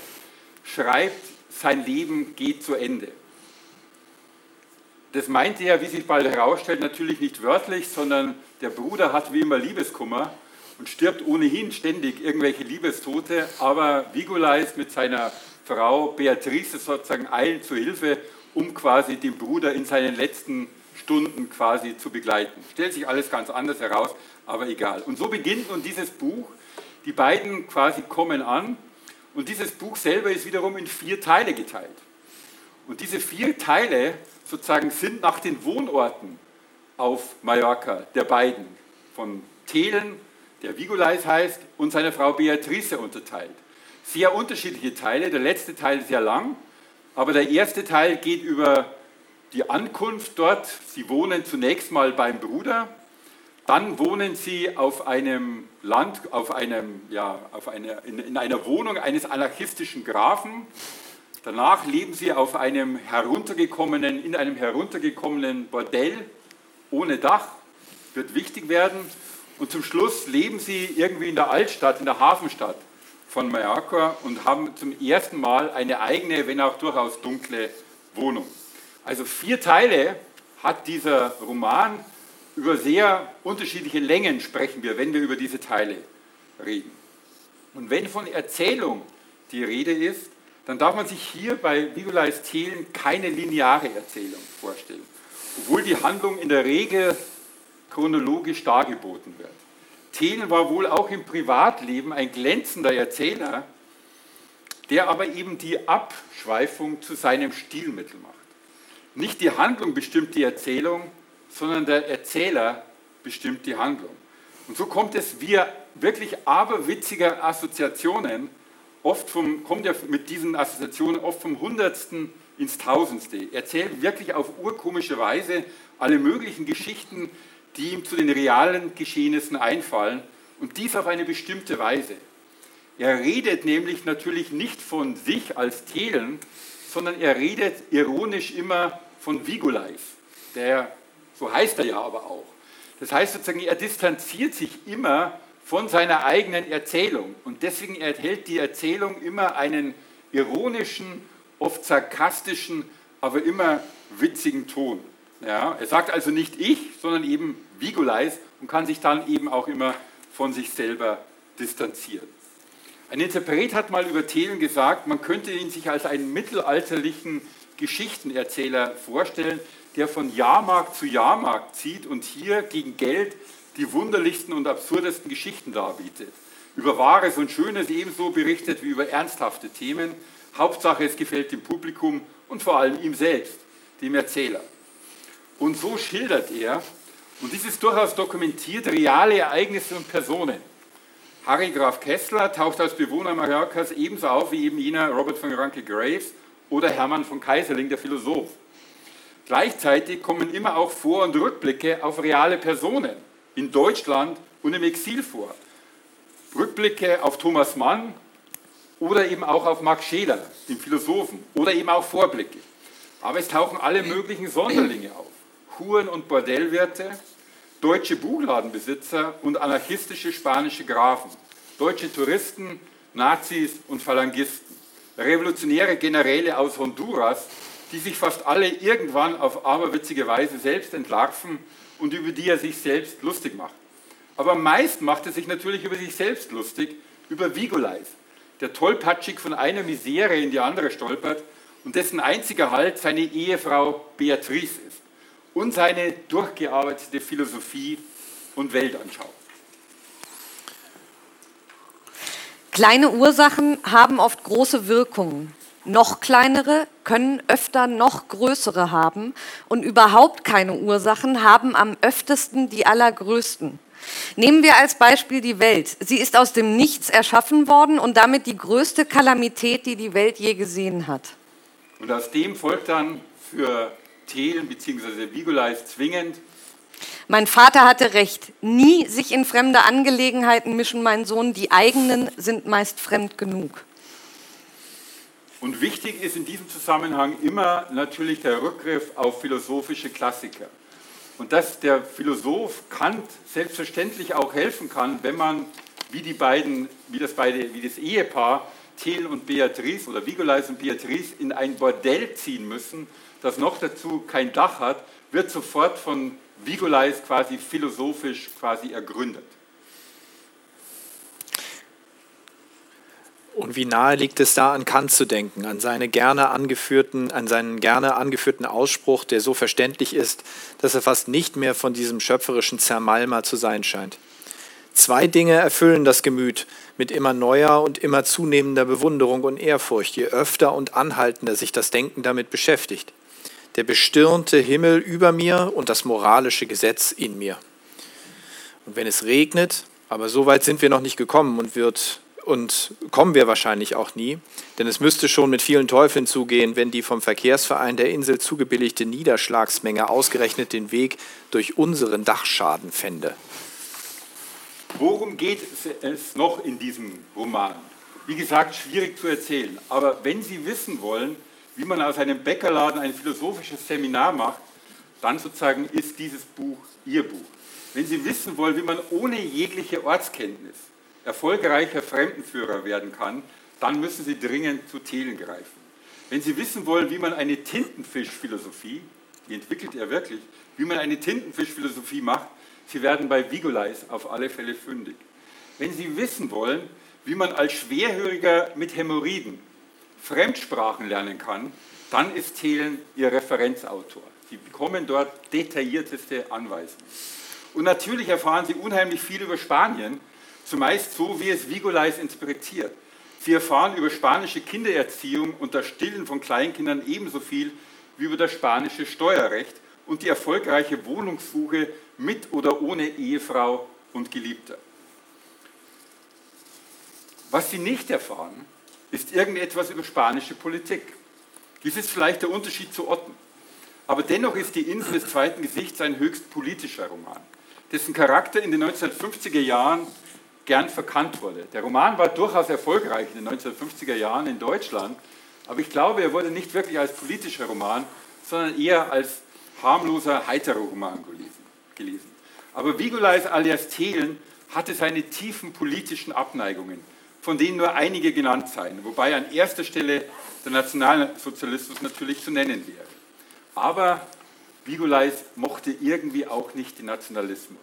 schreibt, sein Leben geht zu Ende. Das meinte er, wie sich bald herausstellt, natürlich nicht wörtlich, sondern der Bruder hat wie immer Liebeskummer und stirbt ohnehin ständig irgendwelche Liebestote, aber Vigulais mit seiner Frau Beatrice sozusagen eilen zu Hilfe, um quasi den Bruder in seinen letzten Stunden quasi zu begleiten. Stellt sich alles ganz anders heraus, aber egal. Und so beginnt nun dieses Buch. Die beiden quasi kommen an und dieses Buch selber ist wiederum in vier Teile geteilt. Und diese vier Teile sozusagen sind nach den Wohnorten auf Mallorca der beiden, von Thelen, der Vigulais heißt, und seiner Frau Beatrice unterteilt. Sehr unterschiedliche Teile, der letzte Teil sehr lang, aber der erste Teil geht über die Ankunft dort. Sie wohnen zunächst mal beim Bruder, dann wohnen sie auf einem Land, auf einem, ja, auf eine, in, in einer Wohnung eines anarchistischen Grafen. Danach leben sie auf einem heruntergekommenen, in einem heruntergekommenen Bordell ohne Dach, wird wichtig werden. Und zum Schluss leben sie irgendwie in der Altstadt, in der Hafenstadt von Mallorca und haben zum ersten Mal eine eigene, wenn auch durchaus dunkle Wohnung. Also vier Teile hat dieser Roman. Über sehr unterschiedliche Längen sprechen wir, wenn wir über diese Teile reden. Und wenn von Erzählung die Rede ist, dann darf man sich hier bei Vigolais Thelen keine lineare Erzählung vorstellen, obwohl die Handlung in der Regel chronologisch dargeboten wird. Thelen war wohl auch im Privatleben ein glänzender Erzähler, der aber eben die Abschweifung zu seinem Stilmittel macht. Nicht die Handlung bestimmt die Erzählung, sondern der Erzähler bestimmt die Handlung. Und so kommt es via wirklich aberwitziger Assoziationen, oft vom, kommt er mit diesen Assoziationen oft vom Hundertsten ins Tausendste. Er erzählt wirklich auf urkomische Weise alle möglichen Geschichten, die ihm zu den realen Geschehnissen einfallen und dies auf eine bestimmte Weise. Er redet nämlich natürlich nicht von sich als Thelen, sondern er redet ironisch immer von Vigulais, der, so heißt er ja aber auch. Das heißt sozusagen, er distanziert sich immer von seiner eigenen Erzählung und deswegen erhält die Erzählung immer einen ironischen, oft sarkastischen, aber immer witzigen Ton. Ja, er sagt also nicht ich, sondern eben Vigulais und kann sich dann eben auch immer von sich selber distanzieren. Ein Interpret hat mal über Thelen gesagt, man könnte ihn sich als einen mittelalterlichen Geschichtenerzähler vorstellen, der von Jahrmarkt zu Jahrmarkt zieht und hier gegen Geld die wunderlichsten und absurdesten Geschichten darbietet. Über Wahres und Schönes ebenso berichtet wie über ernsthafte Themen. Hauptsache, es gefällt dem Publikum und vor allem ihm selbst, dem Erzähler. Und so schildert er, und dies ist durchaus dokumentiert, reale Ereignisse und Personen. Harry Graf Kessler taucht als Bewohner Mallorcas ebenso auf wie eben jener Robert von Ranke Graves oder Hermann von Kaiserling, der Philosoph. Gleichzeitig kommen immer auch Vor- und Rückblicke auf reale Personen in Deutschland und im Exil vor. Rückblicke auf Thomas Mann oder eben auch auf Max Scheler, den Philosophen, oder eben auch Vorblicke. Aber es tauchen alle möglichen Sonderlinge auf. Huren- und Bordellwirte, deutsche Buchladenbesitzer und anarchistische spanische Grafen, deutsche Touristen, Nazis und Phalangisten, revolutionäre Generäle aus Honduras, die sich fast alle irgendwann auf aberwitzige Weise selbst entlarven und über die er sich selbst lustig macht. Aber meist macht er sich natürlich über sich selbst lustig, über Vigolais, der tollpatschig von einer Misere in die andere stolpert und dessen einziger Halt seine Ehefrau Beatrice ist und seine durchgearbeitete Philosophie und Weltanschauung. Kleine Ursachen haben oft große Wirkungen. Noch kleinere können öfter noch größere haben und überhaupt keine Ursachen haben am öftesten die allergrößten. Nehmen wir als Beispiel die Welt. Sie ist aus dem Nichts erschaffen worden und damit die größte Kalamität, die die Welt je gesehen hat. Und aus dem folgt dann für Thelen bzw. Vigolais zwingend. Mein Vater hatte recht. Nie sich in fremde Angelegenheiten mischen, mein Sohn. Die eigenen sind meist fremd genug. Und wichtig ist in diesem Zusammenhang immer natürlich der Rückgriff auf philosophische Klassiker. Und dass der Philosoph Kant selbstverständlich auch helfen kann, wenn man wie die beiden, wie das, beide, wie das Ehepaar Thiel und Beatrice oder Vigolais und Beatrice in ein Bordell ziehen müssen, das noch dazu kein Dach hat, wird sofort von Vigolais quasi philosophisch quasi ergründet. Und wie nahe liegt es da, an Kant zu denken, an, seine gerne angeführten, an seinen gerne angeführten Ausspruch, der so verständlich ist, dass er fast nicht mehr von diesem schöpferischen Zermalmer zu sein scheint. Zwei Dinge erfüllen das Gemüt mit immer neuer und immer zunehmender Bewunderung und Ehrfurcht, je öfter und anhaltender sich das Denken damit beschäftigt. Der bestirnte Himmel über mir und das moralische Gesetz in mir. Und wenn es regnet, aber so weit sind wir noch nicht gekommen und wird und kommen wir wahrscheinlich auch nie, denn es müsste schon mit vielen Teufeln zugehen, wenn die vom Verkehrsverein der Insel zugebilligte Niederschlagsmenge ausgerechnet den Weg durch unseren Dachschaden fände. Worum geht es noch in diesem Roman? Wie gesagt, schwierig zu erzählen, aber wenn Sie wissen wollen, wie man aus einem Bäckerladen ein philosophisches Seminar macht, dann sozusagen ist dieses Buch Ihr Buch. Wenn Sie wissen wollen, wie man ohne jegliche Ortskenntnis erfolgreicher Fremdenführer werden kann, dann müssen Sie dringend zu Thelen greifen. Wenn Sie wissen wollen, wie man eine Tintenfischphilosophie, die entwickelt er wirklich, wie man eine Tintenfischphilosophie macht, Sie werden bei Vigolais auf alle Fälle fündig. Wenn Sie wissen wollen, wie man als Schwerhöriger mit Hämorrhoiden Fremdsprachen lernen kann, dann ist Thelen Ihr Referenzautor. Sie bekommen dort detaillierteste Anweisungen. Und natürlich erfahren Sie unheimlich viel über Spanien, zumeist so, wie es Vigolais interpretiert. Sie erfahren über spanische Kindererziehung und das Stillen von Kleinkindern ebenso viel wie über das spanische Steuerrecht und die erfolgreiche Wohnungssuche mit oder ohne Ehefrau und Geliebter. Was Sie nicht erfahren, ist irgendetwas über spanische Politik. Dies ist vielleicht der Unterschied zu Otten. Aber dennoch ist die Insel des zweiten Gesichts ein höchst politischer Roman, dessen Charakter in den 1950er Jahren gern verkannt wurde. Der Roman war durchaus erfolgreich in den 1950er Jahren in Deutschland, aber ich glaube, er wurde nicht wirklich als politischer Roman, sondern eher als harmloser, heiterer Roman gelesen. Aber Vigolais alias Thelen hatte seine tiefen politischen Abneigungen, von denen nur einige genannt seien, wobei an erster Stelle der Nationalsozialismus natürlich zu nennen wäre. Aber Vigolais mochte irgendwie auch nicht den Nationalismus.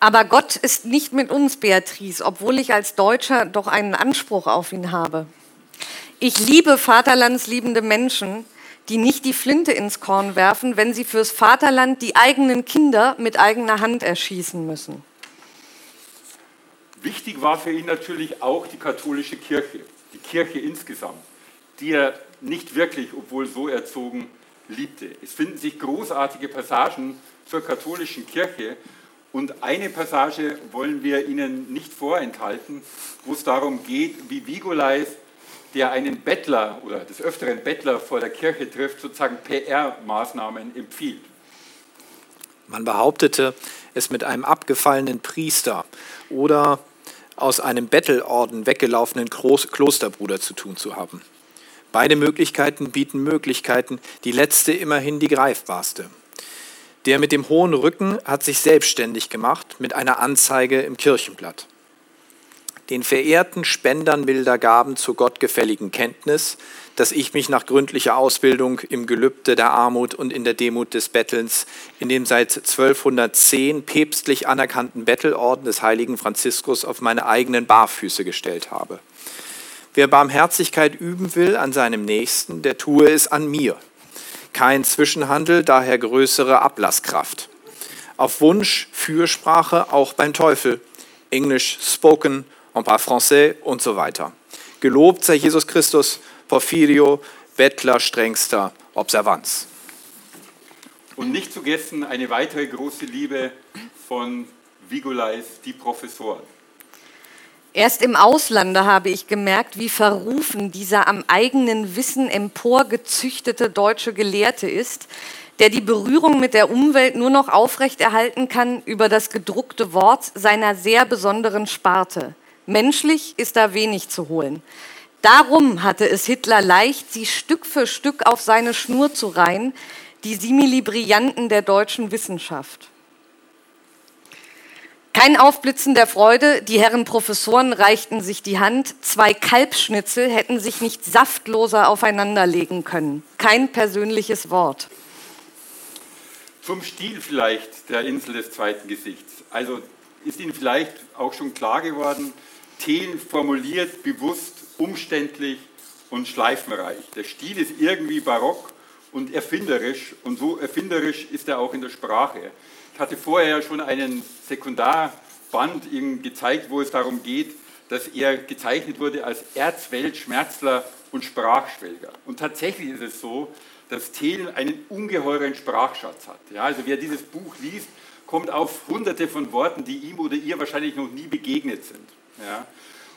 Aber Gott ist nicht mit uns, Beatrice, obwohl ich als Deutscher doch einen Anspruch auf ihn habe. Ich liebe vaterlandsliebende Menschen, die nicht die Flinte ins Korn werfen, wenn sie fürs Vaterland die eigenen Kinder mit eigener Hand erschießen müssen. Wichtig war für ihn natürlich auch die katholische Kirche, die Kirche insgesamt, die er nicht wirklich, obwohl so erzogen, liebte. Es finden sich großartige Passagen zur katholischen Kirche und eine Passage wollen wir Ihnen nicht vorenthalten, wo es darum geht, wie Vigolais der einen Bettler oder des Öfteren Bettler vor der Kirche trifft, sozusagen PR-Maßnahmen empfiehlt. Man behauptete, es mit einem abgefallenen Priester oder aus einem Bettelorden weggelaufenen Klosterbruder zu tun zu haben. Beide Möglichkeiten bieten Möglichkeiten, die letzte immerhin die greifbarste. Der mit dem hohen Rücken hat sich selbstständig gemacht mit einer Anzeige im Kirchenblatt den verehrten Spendern milder Gaben zur gottgefälligen Kenntnis, dass ich mich nach gründlicher Ausbildung im Gelübde der Armut und in der Demut des Bettelns in dem seit 1210 päpstlich anerkannten Bettelorden des heiligen Franziskus auf meine eigenen Barfüße gestellt habe. Wer Barmherzigkeit üben will an seinem Nächsten, der tue es an mir. Kein Zwischenhandel, daher größere Ablasskraft. Auf Wunsch Fürsprache auch beim Teufel. Englisch spoken en pas français und so weiter. Gelobt sei Jesus Christus, Porphyrio, Bettler strengster Observanz. Und nicht zu vergessen eine weitere große Liebe von Vigolais, die Professoren. Erst im Auslande habe ich gemerkt, wie verrufen dieser am eigenen Wissen emporgezüchtete deutsche Gelehrte ist, der die Berührung mit der Umwelt nur noch aufrechterhalten kann über das gedruckte Wort seiner sehr besonderen Sparte. Menschlich ist da wenig zu holen. Darum hatte es Hitler leicht, sie Stück für Stück auf seine Schnur zu reihen, die Simili-Brillanten der deutschen Wissenschaft. Kein Aufblitzen der Freude, die Herren Professoren reichten sich die Hand, zwei Kalbschnitzel hätten sich nicht saftloser aufeinanderlegen können. Kein persönliches Wort. Zum Stil vielleicht der Insel des zweiten Gesichts. Also ist Ihnen vielleicht auch schon klar geworden, Thelen formuliert bewusst, umständlich und schleifenreich. Der Stil ist irgendwie barock und erfinderisch und so erfinderisch ist er auch in der Sprache. Ich hatte vorher schon einen Sekundarband ihm gezeigt, wo es darum geht, dass er gezeichnet wurde als Erzweltschmerzler und Sprachschwelger. Und tatsächlich ist es so, dass Thelen einen ungeheuren Sprachschatz hat. Ja, also wer dieses Buch liest, kommt auf hunderte von Worten, die ihm oder ihr wahrscheinlich noch nie begegnet sind. Ja.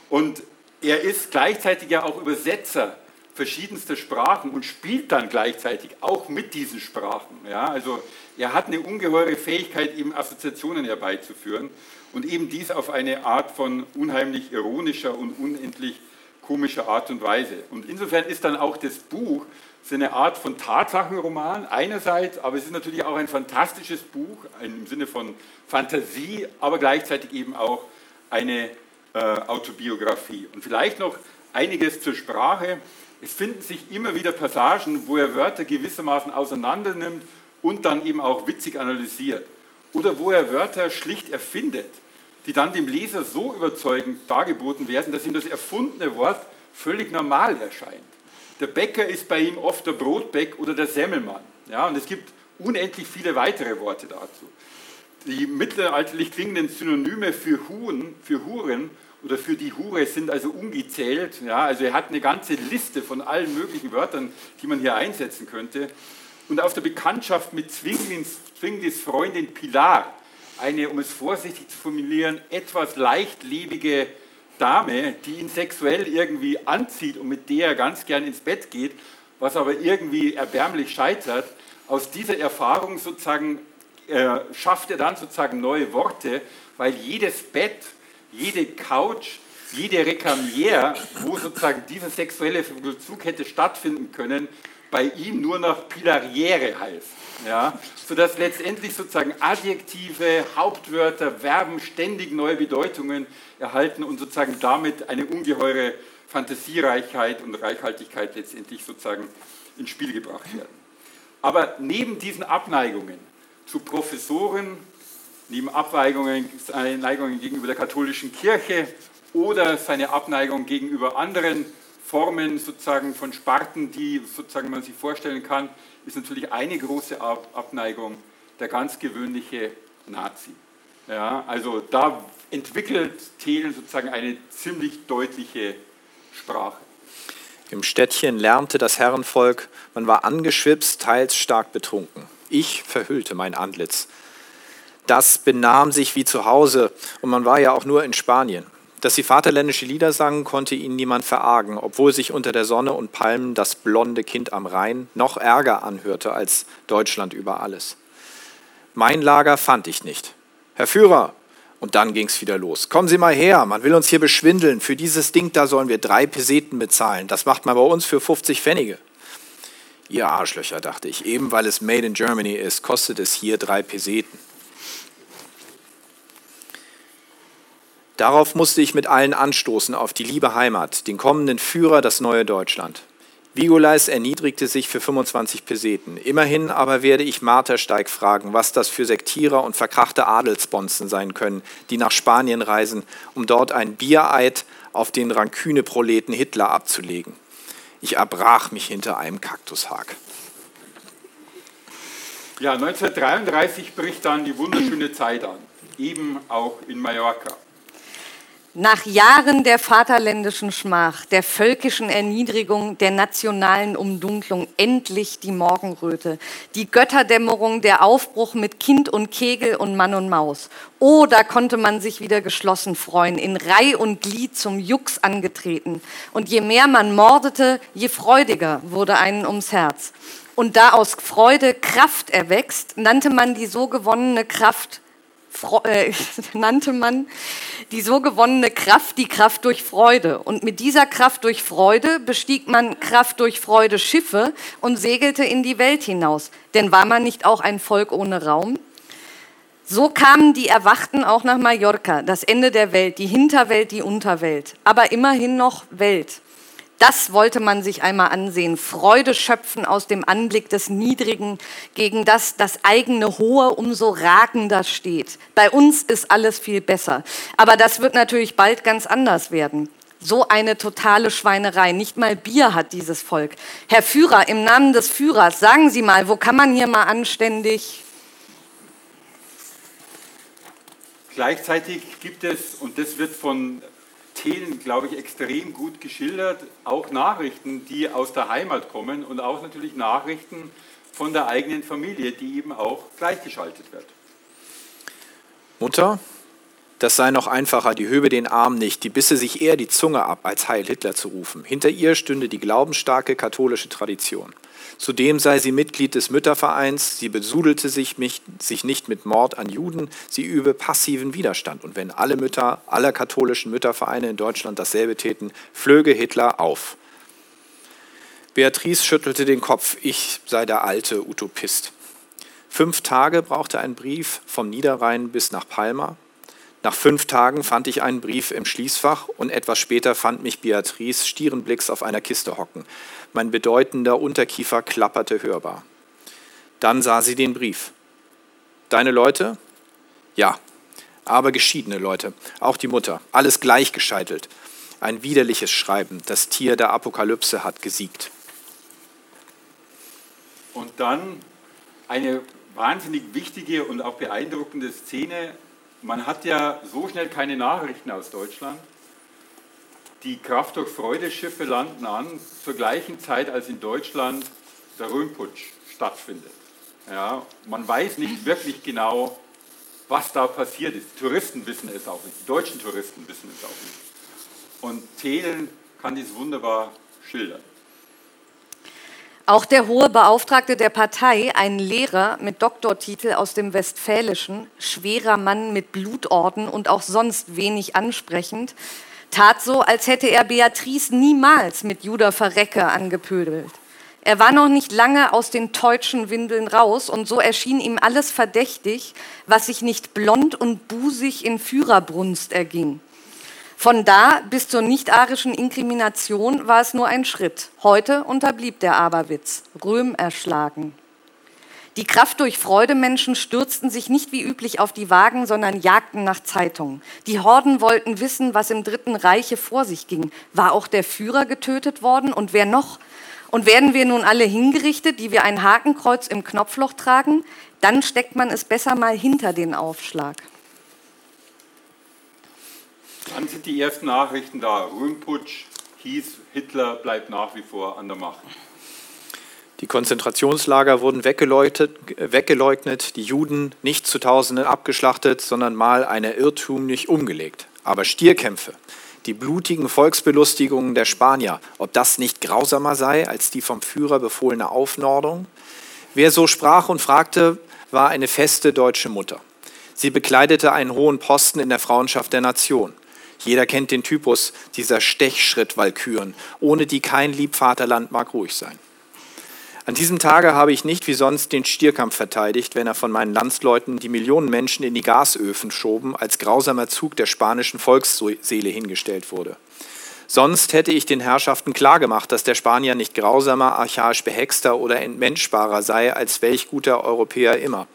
Und er ist gleichzeitig ja auch Übersetzer verschiedenster Sprachen und spielt dann gleichzeitig auch mit diesen Sprachen. Ja, also er hat eine ungeheure Fähigkeit, eben Assoziationen herbeizuführen und eben dies auf eine Art von unheimlich ironischer und unendlich komischer Art und Weise. Und insofern ist dann auch das Buch so eine Art von Tatsachenroman einerseits, aber es ist natürlich auch ein fantastisches Buch im Sinne von Fantasie, aber gleichzeitig eben auch eine äh, Autobiografie. Und vielleicht noch einiges zur Sprache. Es finden sich immer wieder Passagen, wo er Wörter gewissermaßen auseinandernimmt und dann eben auch witzig analysiert. Oder wo er Wörter schlicht erfindet, die dann dem Leser so überzeugend dargeboten werden, dass ihm das erfundene Wort völlig normal erscheint. Der Bäcker ist bei ihm oft der Brotbeck oder der Semmelmann. Ja, und es gibt unendlich viele weitere Worte dazu. Die mittelalterlich klingenden Synonyme für Huren, für Huren oder für die Hure sind also ungezählt. Ja, also er hat eine ganze Liste von allen möglichen Wörtern, die man hier einsetzen könnte. Und auf der Bekanntschaft mit Zwinglis, Zwinglis Freundin Pilar, eine, um es vorsichtig zu formulieren, etwas leichtlebige Dame, die ihn sexuell irgendwie anzieht und mit der er ganz gern ins Bett geht, was aber irgendwie erbärmlich scheitert, aus dieser Erfahrung sozusagen äh, schafft er dann sozusagen neue Worte, weil jedes Bett jede Couch, jede Rekamier, wo sozusagen dieser sexuelle Vollzug hätte stattfinden können, bei ihm nur noch Pilariere heißt. Ja, sodass letztendlich sozusagen Adjektive, Hauptwörter, Verben ständig neue Bedeutungen erhalten und sozusagen damit eine ungeheure Fantasiereichheit und Reichhaltigkeit letztendlich sozusagen ins Spiel gebracht werden. Aber neben diesen Abneigungen zu Professoren, neben Abneigungen, seine Neigungen gegenüber der katholischen Kirche oder seine Abneigung gegenüber anderen Formen sozusagen von Sparten, die sozusagen man sich vorstellen kann, ist natürlich eine große Abneigung der ganz gewöhnliche Nazi. Ja, also da entwickelt Thelen sozusagen eine ziemlich deutliche Sprache. Im Städtchen lärmte das Herrenvolk, man war angeschwipst, teils stark betrunken. Ich verhüllte mein Antlitz das benahm sich wie zu Hause und man war ja auch nur in Spanien. Dass sie vaterländische Lieder sangen, konnte ihnen niemand verargen, obwohl sich unter der Sonne und Palmen das blonde Kind am Rhein noch ärger anhörte als Deutschland über alles. Mein Lager fand ich nicht. Herr Führer, und dann ging's wieder los. Kommen Sie mal her, man will uns hier beschwindeln. Für dieses Ding da sollen wir drei Peseten bezahlen. Das macht man bei uns für 50 Pfennige. Ihr Arschlöcher, dachte ich, eben weil es Made in Germany ist, kostet es hier drei Peseten. Darauf musste ich mit allen anstoßen, auf die liebe Heimat, den kommenden Führer, das neue Deutschland. Vigolais erniedrigte sich für 25 Peseten. Immerhin aber werde ich Martersteig fragen, was das für Sektierer und verkrachte Adelsbonzen sein können, die nach Spanien reisen, um dort ein Biereid auf den Ranküne-Proleten Hitler abzulegen. Ich erbrach mich hinter einem Kaktushag. Ja, 1933 bricht dann die wunderschöne Zeit an, eben auch in Mallorca. Nach Jahren der vaterländischen Schmach, der völkischen Erniedrigung, der nationalen Umdunklung endlich die Morgenröte, die Götterdämmerung, der Aufbruch mit Kind und Kegel und Mann und Maus. Oh, da konnte man sich wieder geschlossen freuen, in Reih und Glied zum Jux angetreten. Und je mehr man mordete, je freudiger wurde einen ums Herz. Und da aus Freude Kraft erwächst, nannte man die so gewonnene Kraft äh, nannte man die so gewonnene Kraft die Kraft durch Freude. Und mit dieser Kraft durch Freude bestieg man Kraft durch Freude Schiffe und segelte in die Welt hinaus. Denn war man nicht auch ein Volk ohne Raum? So kamen die Erwachten auch nach Mallorca, das Ende der Welt, die Hinterwelt, die Unterwelt, aber immerhin noch Welt. Das wollte man sich einmal ansehen. Freude schöpfen aus dem Anblick des Niedrigen, gegen das das eigene Hohe umso ragender steht. Bei uns ist alles viel besser. Aber das wird natürlich bald ganz anders werden. So eine totale Schweinerei. Nicht mal Bier hat dieses Volk. Herr Führer, im Namen des Führers, sagen Sie mal, wo kann man hier mal anständig Gleichzeitig gibt es, und das wird von Thelen, glaube ich, extrem gut geschildert. Auch Nachrichten, die aus der Heimat kommen und auch natürlich Nachrichten von der eigenen Familie, die eben auch gleichgeschaltet wird. Mutter, das sei noch einfacher, die höbe den Arm nicht, die bisse sich eher die Zunge ab, als Heil Hitler zu rufen. Hinter ihr stünde die glaubensstarke katholische Tradition. Zudem sei sie Mitglied des Müttervereins, sie besudelte sich, mich, sich nicht mit Mord an Juden, sie übe passiven Widerstand. Und wenn alle Mütter aller katholischen Müttervereine in Deutschland dasselbe täten, flöge Hitler auf. Beatrice schüttelte den Kopf, ich sei der alte Utopist. Fünf Tage brauchte ein Brief vom Niederrhein bis nach Palma. Nach fünf Tagen fand ich einen Brief im Schließfach und etwas später fand mich Beatrice stierenblicks auf einer Kiste hocken. Mein bedeutender Unterkiefer klapperte hörbar. Dann sah sie den Brief. Deine Leute? Ja, aber geschiedene Leute, auch die Mutter, alles gleichgescheitelt. Ein widerliches Schreiben, das Tier der Apokalypse hat gesiegt. Und dann eine wahnsinnig wichtige und auch beeindruckende Szene man hat ja so schnell keine Nachrichten aus Deutschland. Die Kraft durch Freude-Schiffe landen an zur gleichen Zeit, als in Deutschland der Röhmputsch stattfindet. Ja, man weiß nicht wirklich genau, was da passiert ist. Touristen wissen es auch nicht, die deutschen Touristen wissen es auch nicht. Und Thelen kann dies wunderbar schildern. Auch der hohe Beauftragte der Partei, ein Lehrer mit Doktortitel aus dem Westfälischen, schwerer Mann mit Blutorden und auch sonst wenig ansprechend, tat so, als hätte er Beatrice niemals mit Judah Verrecke angepöbelt. Er war noch nicht lange aus den teutschen Windeln raus und so erschien ihm alles verdächtig, was sich nicht blond und busig in Führerbrunst erging. Von da bis zur nicht-arischen Inkrimination war es nur ein Schritt. Heute unterblieb der Aberwitz. Röhm erschlagen. Die Kraft durch Freude Menschen stürzten sich nicht wie üblich auf die Wagen, sondern jagten nach Zeitungen. Die Horden wollten wissen, was im Dritten Reiche vor sich ging. War auch der Führer getötet worden und wer noch? Und werden wir nun alle hingerichtet, die wir ein Hakenkreuz im Knopfloch tragen? Dann steckt man es besser mal hinter den Aufschlag. Dann sind die ersten Nachrichten da. Röhmputsch hieß, Hitler bleibt nach wie vor an der Macht. Die Konzentrationslager wurden weggeleugnet, die Juden nicht zu Tausenden abgeschlachtet, sondern mal eine irrtümlich umgelegt. Aber Stierkämpfe, die blutigen Volksbelustigungen der Spanier, ob das nicht grausamer sei als die vom Führer befohlene Aufnordung? Wer so sprach und fragte, war eine feste deutsche Mutter. Sie bekleidete einen hohen Posten in der Frauenschaft der Nation. Jeder kennt den Typus dieser Stechschritt-Walküren, ohne die kein Liebvaterland mag ruhig sein. An diesem Tage habe ich nicht wie sonst den Stierkampf verteidigt, wenn er von meinen Landsleuten die Millionen Menschen in die Gasöfen schoben, als grausamer Zug der spanischen Volksseele hingestellt wurde. Sonst hätte ich den Herrschaften klargemacht, dass der Spanier nicht grausamer, archaisch behexter oder entmenschbarer sei als welch guter Europäer immer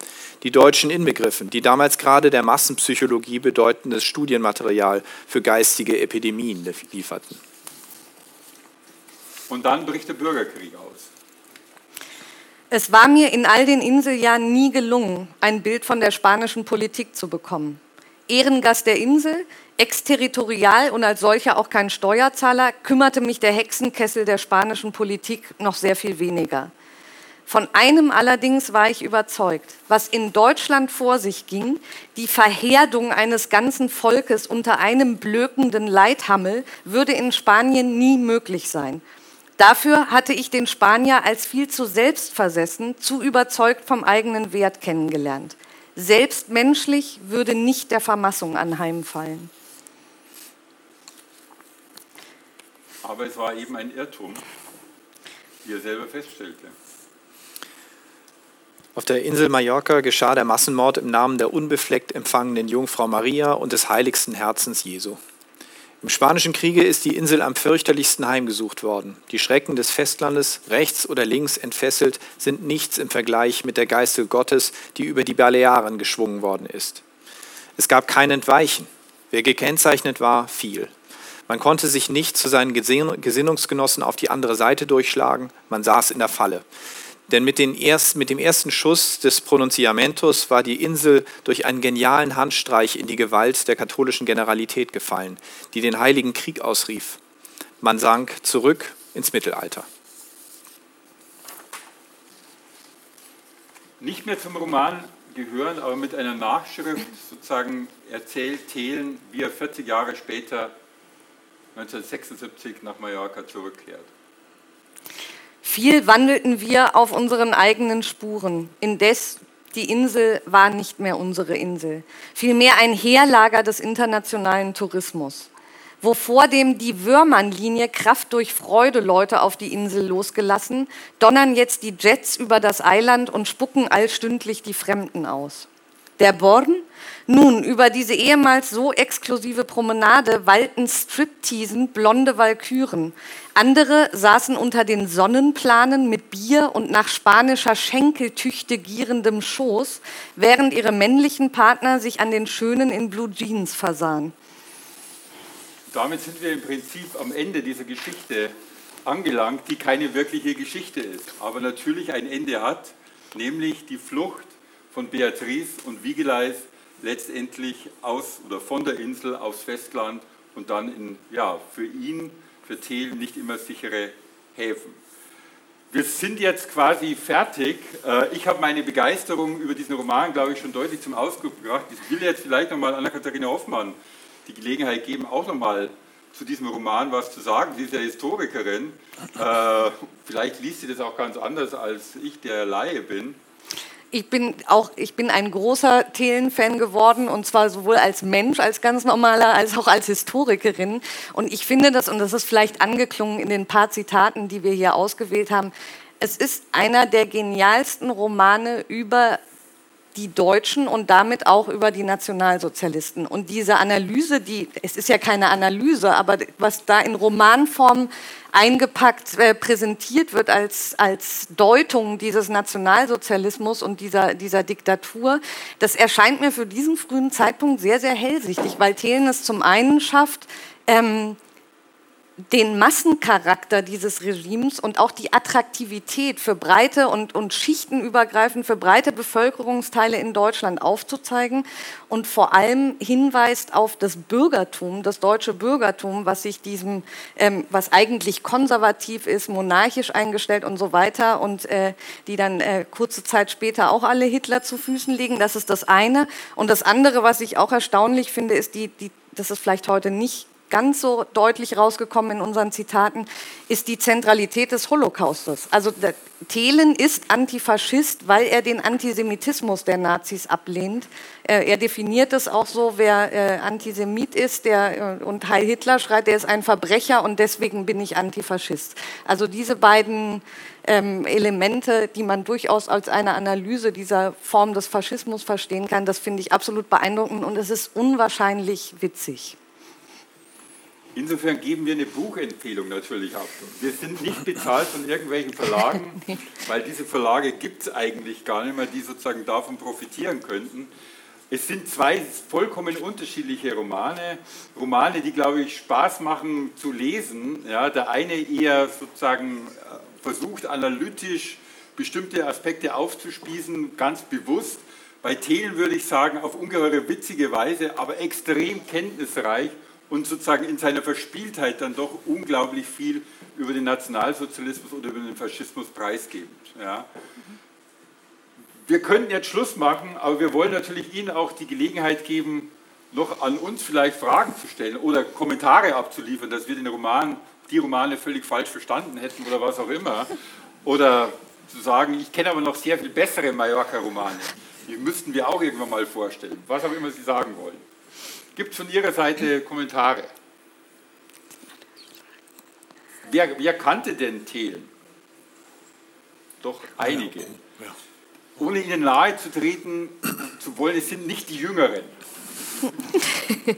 die Deutschen inbegriffen, die damals gerade der Massenpsychologie bedeutendes Studienmaterial für geistige Epidemien lieferten. Und dann bricht der Bürgerkrieg aus. Es war mir in all den Inseljahren nie gelungen, ein Bild von der spanischen Politik zu bekommen. Ehrengast der Insel, exterritorial und als solcher auch kein Steuerzahler, kümmerte mich der Hexenkessel der spanischen Politik noch sehr viel weniger. Von einem allerdings war ich überzeugt, was in Deutschland vor sich ging, die Verherdung eines ganzen Volkes unter einem blökenden Leithammel, würde in Spanien nie möglich sein. Dafür hatte ich den Spanier als viel zu selbstversessen, zu überzeugt vom eigenen Wert kennengelernt. Selbst menschlich würde nicht der Vermassung anheimfallen. Aber es war eben ein Irrtum, wie er selber feststellte. Auf der Insel Mallorca geschah der Massenmord im Namen der unbefleckt empfangenen Jungfrau Maria und des heiligsten Herzens Jesu. Im Spanischen Kriege ist die Insel am fürchterlichsten heimgesucht worden. Die Schrecken des Festlandes, rechts oder links entfesselt, sind nichts im Vergleich mit der Geiste Gottes, die über die Balearen geschwungen worden ist. Es gab kein Entweichen. Wer gekennzeichnet war, fiel. Man konnte sich nicht zu seinen Gesinnungsgenossen auf die andere Seite durchschlagen, man saß in der Falle. Denn mit, ersten, mit, dem ersten Schuss des Pronunciamentos war die Insel durch einen genialen Handstreich in die Gewalt der katholischen Generalität gefallen, die den Heiligen Krieg ausrief. Man sank zurück ins Mittelalter. Nicht mehr zum Roman gehören, aber mit einer Nachschrift sozusagen erzählt Thelen, wie er 40 Jahre später 1976 nach Mallorca zurückkehrt. Viel wandelten wir auf unseren eigenen Spuren. Indes die Insel war nicht mehr unsere Insel, vielmehr ein Heerlager des internationalen Tourismus. Wo vordem die Würmernlinie Kraft durch Freude Leute auf die Insel losgelassen, donnern jetzt die Jets über das Eiland und spucken allstündlich die Fremden aus. Der Born nun, über diese ehemals so exklusive Promenade wallten Stripteasen blonde Walküren. Andere saßen unter den Sonnenplanen mit Bier und nach spanischer Schenkeltüchte gierendem Schoß, während ihre männlichen Partner sich an den Schönen in Blue Jeans versahen. Damit sind wir im Prinzip am Ende dieser Geschichte angelangt, die keine wirkliche Geschichte ist, aber natürlich ein Ende hat, nämlich die Flucht von Beatrice und Wigeleis letztendlich aus oder von der Insel aufs Festland und dann in, ja, für ihn, für Thel nicht immer sichere Häfen. Wir sind jetzt quasi fertig. Äh, ich habe meine Begeisterung über diesen Roman, glaube ich, schon deutlich zum Ausdruck gebracht. Ich will jetzt vielleicht nochmal Anna-Katharina Hoffmann die Gelegenheit geben, auch nochmal zu diesem Roman was zu sagen. Sie ist ja Historikerin. Äh, vielleicht liest sie das auch ganz anders, als ich, der Laie bin ich bin auch, ich bin ein großer Thelen-Fan geworden und zwar sowohl als Mensch, als ganz normaler, als auch als Historikerin. Und ich finde das, und das ist vielleicht angeklungen in den paar Zitaten, die wir hier ausgewählt haben, es ist einer der genialsten Romane über die Deutschen und damit auch über die Nationalsozialisten. Und diese Analyse, die, es ist ja keine Analyse, aber was da in Romanform eingepackt äh, präsentiert wird als, als Deutung dieses Nationalsozialismus und dieser, dieser Diktatur, das erscheint mir für diesen frühen Zeitpunkt sehr, sehr hellsichtig, weil Thelen es zum einen schafft, ähm, den Massencharakter dieses Regimes und auch die Attraktivität für breite und, und schichtenübergreifend für breite Bevölkerungsteile in Deutschland aufzuzeigen und vor allem hinweist auf das Bürgertum, das deutsche Bürgertum, was sich diesem, ähm, was eigentlich konservativ ist, monarchisch eingestellt und so weiter und äh, die dann äh, kurze Zeit später auch alle Hitler zu Füßen liegen. Das ist das eine. Und das andere, was ich auch erstaunlich finde, ist die, die das ist vielleicht heute nicht ganz so deutlich rausgekommen in unseren Zitaten, ist die Zentralität des Holocaustes. Also Thelen ist Antifaschist, weil er den Antisemitismus der Nazis ablehnt. Er definiert es auch so, wer äh, Antisemit ist der, äh, und Heil Hitler schreit, der ist ein Verbrecher und deswegen bin ich Antifaschist. Also diese beiden ähm, Elemente, die man durchaus als eine Analyse dieser Form des Faschismus verstehen kann, das finde ich absolut beeindruckend und es ist unwahrscheinlich witzig. Insofern geben wir eine Buchempfehlung natürlich ab. Wir sind nicht bezahlt von irgendwelchen Verlagen, weil diese Verlage gibt es eigentlich gar nicht mehr, die sozusagen davon profitieren könnten. Es sind zwei vollkommen unterschiedliche Romane, Romane, die, glaube ich, Spaß machen zu lesen. Ja, der eine eher sozusagen äh, versucht, analytisch bestimmte Aspekte aufzuspießen, ganz bewusst, Bei Thelen würde ich sagen, auf ungeheure witzige Weise, aber extrem kenntnisreich und sozusagen in seiner Verspieltheit dann doch unglaublich viel über den Nationalsozialismus oder über den Faschismus preisgebend. Ja. Wir könnten jetzt Schluss machen, aber wir wollen natürlich Ihnen auch die Gelegenheit geben, noch an uns vielleicht Fragen zu stellen oder Kommentare abzuliefern, dass wir den Roman, die Romane völlig falsch verstanden hätten oder was auch immer. Oder zu sagen, ich kenne aber noch sehr viel bessere Mallorca-Romane. Die müssten wir auch irgendwann mal vorstellen. Was auch immer Sie sagen wollen. Gibt es von Ihrer Seite Kommentare? Wer, wer kannte denn Thelen? Doch einige. Ohne Ihnen nahe zu treten zu wollen, es sind nicht die Jüngeren.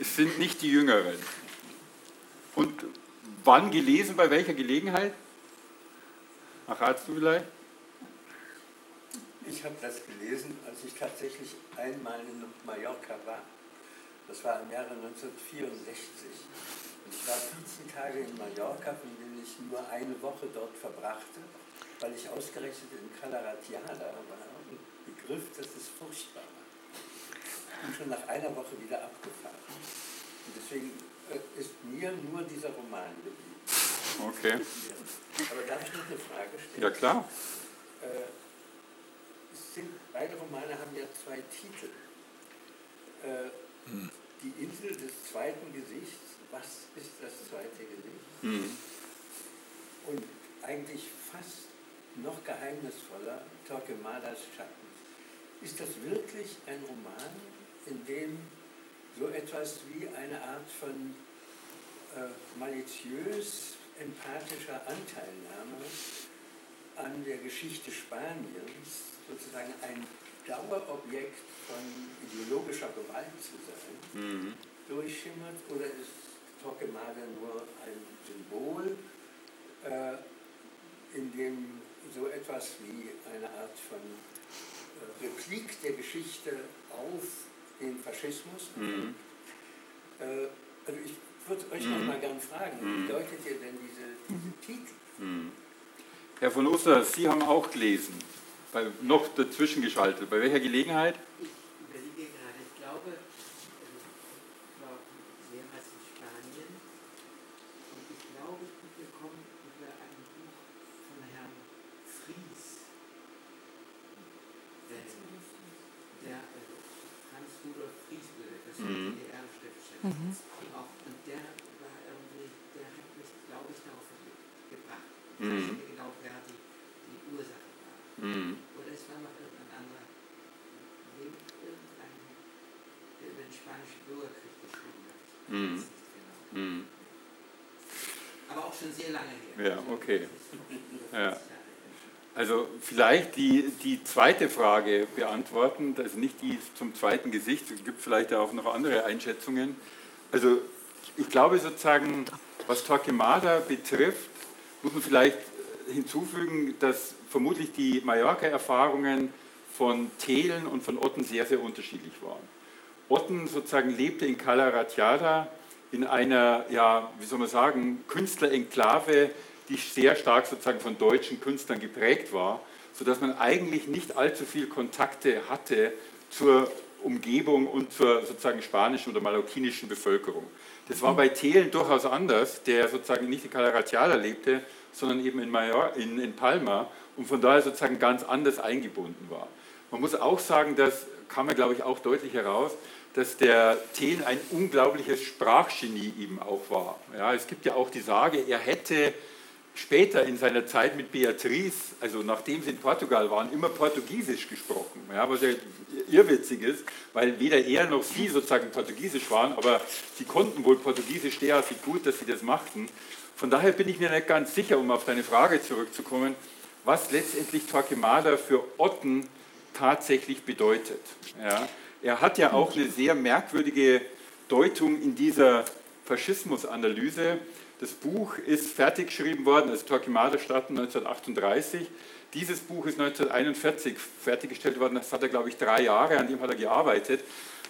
es sind nicht die Jüngeren. Und wann gelesen, bei welcher Gelegenheit? Ach, hast du vielleicht? Ich habe das gelesen, als ich tatsächlich einmal in Mallorca war. Das war im Jahre 1964. Und ich war 14 Tage in Mallorca, von denen ich nur eine Woche dort verbrachte, weil ich ausgerechnet in Calaratiada war und begriff, dass es furchtbar war. Und schon nach einer Woche wieder abgefahren. Und deswegen äh, ist mir nur dieser Roman geblieben. Okay. Aber darf ich noch eine Frage stellen? Ja, klar. Äh, sind, beide Romane haben ja zwei Titel. Äh, hm. Die Insel des zweiten Gesichts, was ist das zweite Gesicht? Hm. Und eigentlich fast noch geheimnisvoller, Torquemadas Schatten. Ist das wirklich ein Roman, in dem so etwas wie eine Art von äh, maliziös empathischer Anteilnahme an der Geschichte Spaniens sozusagen ein Dauerobjekt von ideologischer Gewalt zu sein, mhm. durchschimmert oder ist Torquemada nur ein Symbol, äh, in dem so etwas wie eine Art von äh, Replik der Geschichte auf den Faschismus mhm. äh, also ich würde euch mhm. noch mal gern fragen, wie mhm. deutet ihr denn diese, diese Titel? Mhm. Herr von Oster, Sie haben auch gelesen bei, noch dazwischen geschaltet. Bei welcher Gelegenheit? Ich überlege gerade, ich glaube, ich war mehrmals in Spanien und ich glaube, wir kommen über ein Buch von Herrn Fries, der, der äh, Hans Rudolf Fries, das war mhm. DDR-Schriftsteller. Mhm. und der war irgendwie, der hat mich, glaube ich, darauf gebracht. Mhm. Mhm. Oder es war noch irgendein anderer, irgendein, der über den spanischen Bürgerkrieg geschrieben hat. Mhm. Genau. Mhm. Aber auch schon sehr lange her. Ja, okay. Ja. Also vielleicht die, die zweite Frage beantworten, also nicht die zum zweiten Gesicht, es gibt vielleicht auch noch andere Einschätzungen. Also ich glaube sozusagen, was Torquemada betrifft, muss man vielleicht hinzufügen, dass vermutlich die Mallorca-Erfahrungen von Thelen und von Otten sehr, sehr unterschiedlich waren. Otten sozusagen lebte in Calaratiada in einer, ja, wie soll man sagen, Künstlerenklave, die sehr stark sozusagen von deutschen Künstlern geprägt war, sodass man eigentlich nicht allzu viel Kontakte hatte zur Umgebung und zur sozusagen spanischen oder mallorquinischen Bevölkerung. Das war bei Thelen durchaus anders, der sozusagen nicht in Calaratiada lebte, sondern eben in, Major, in, in Palma und von daher sozusagen ganz anders eingebunden war. Man muss auch sagen, das kam mir, glaube ich, auch deutlich heraus, dass der Thelen ein unglaubliches Sprachgenie eben auch war. Ja, es gibt ja auch die Sage, er hätte später in seiner Zeit mit Beatrice, also nachdem sie in Portugal waren, immer Portugiesisch gesprochen. Ja, was ja irrwitzig ist, weil weder er noch sie sozusagen Portugiesisch waren, aber sie konnten wohl Portugiesisch derartig gut, dass sie das machten. Von daher bin ich mir nicht ganz sicher, um auf deine Frage zurückzukommen, was letztendlich Torquemada für Otten tatsächlich bedeutet. Ja, er hat ja auch eine sehr merkwürdige Deutung in dieser Faschismusanalyse. Das Buch ist fertig geschrieben worden, also Torquemada starten 1938. Dieses Buch ist 1941 fertiggestellt worden, das hat er, glaube ich, drei Jahre, an dem hat er gearbeitet.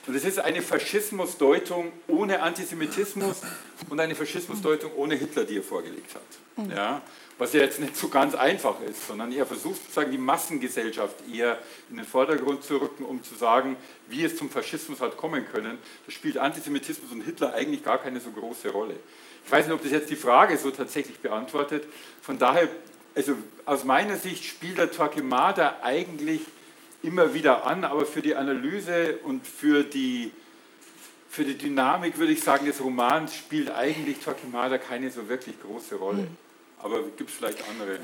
Und es ist eine Faschismusdeutung ohne Antisemitismus und eine Faschismusdeutung ohne Hitler, die er vorgelegt hat. Mhm. Ja, was ja jetzt nicht so ganz einfach ist, sondern er versucht sozusagen die Massengesellschaft eher in den Vordergrund zu rücken, um zu sagen, wie es zum Faschismus hat kommen können. Da spielt Antisemitismus und Hitler eigentlich gar keine so große Rolle. Ich weiß nicht, ob das jetzt die Frage so tatsächlich beantwortet. Von daher, also aus meiner Sicht spielt der Torquemada eigentlich immer wieder an, aber für die Analyse und für die, für die Dynamik würde ich sagen, des Romans spielt eigentlich Torquemada keine so wirklich große Rolle. Mhm. Aber gibt es vielleicht andere?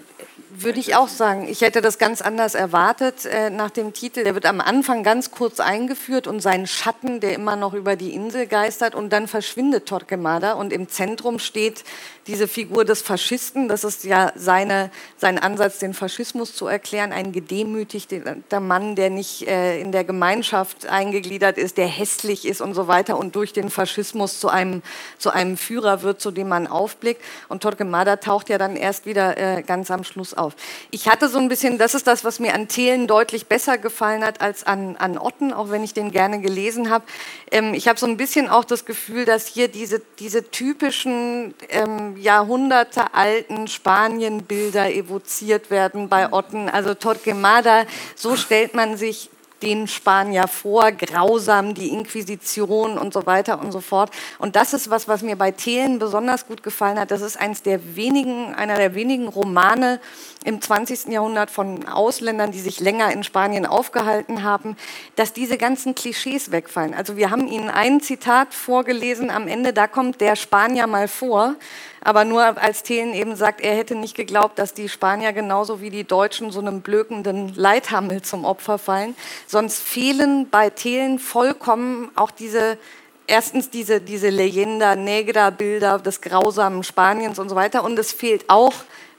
Würde ich auch sagen. Ich hätte das ganz anders erwartet äh, nach dem Titel. Der wird am Anfang ganz kurz eingeführt und sein Schatten, der immer noch über die Insel geistert und dann verschwindet Torquemada und im Zentrum steht diese Figur des Faschisten. Das ist ja seine, sein Ansatz, den Faschismus zu erklären. Ein gedemütigter Mann, der nicht äh, in der Gemeinschaft eingegliedert ist, der hässlich ist und so weiter und durch den Faschismus zu einem, zu einem Führer wird, zu dem man aufblickt. Und Torquemada taucht ja dann dann erst wieder äh, ganz am Schluss auf. Ich hatte so ein bisschen, das ist das, was mir an Thelen deutlich besser gefallen hat als an, an Otten, auch wenn ich den gerne gelesen habe. Ähm, ich habe so ein bisschen auch das Gefühl, dass hier diese, diese typischen ähm, jahrhundertealten Spanienbilder evoziert werden bei Otten. Also Torquemada, so stellt man sich den Spanier vor, grausam, die Inquisition und so weiter und so fort. Und das ist was, was mir bei Thelen besonders gut gefallen hat. Das ist eins der wenigen, einer der wenigen Romane im 20. Jahrhundert von Ausländern, die sich länger in Spanien aufgehalten haben, dass diese ganzen Klischees wegfallen. Also wir haben Ihnen ein Zitat vorgelesen am Ende, da kommt der Spanier mal vor aber nur als Thelen eben sagt, er hätte nicht geglaubt, dass die Spanier genauso wie die Deutschen so einem blökenden Leithammel zum Opfer fallen. Sonst fehlen bei Thelen vollkommen auch diese erstens diese, diese Leyenda Negra Bilder des grausamen Spaniens und so weiter. Und es fehlt auch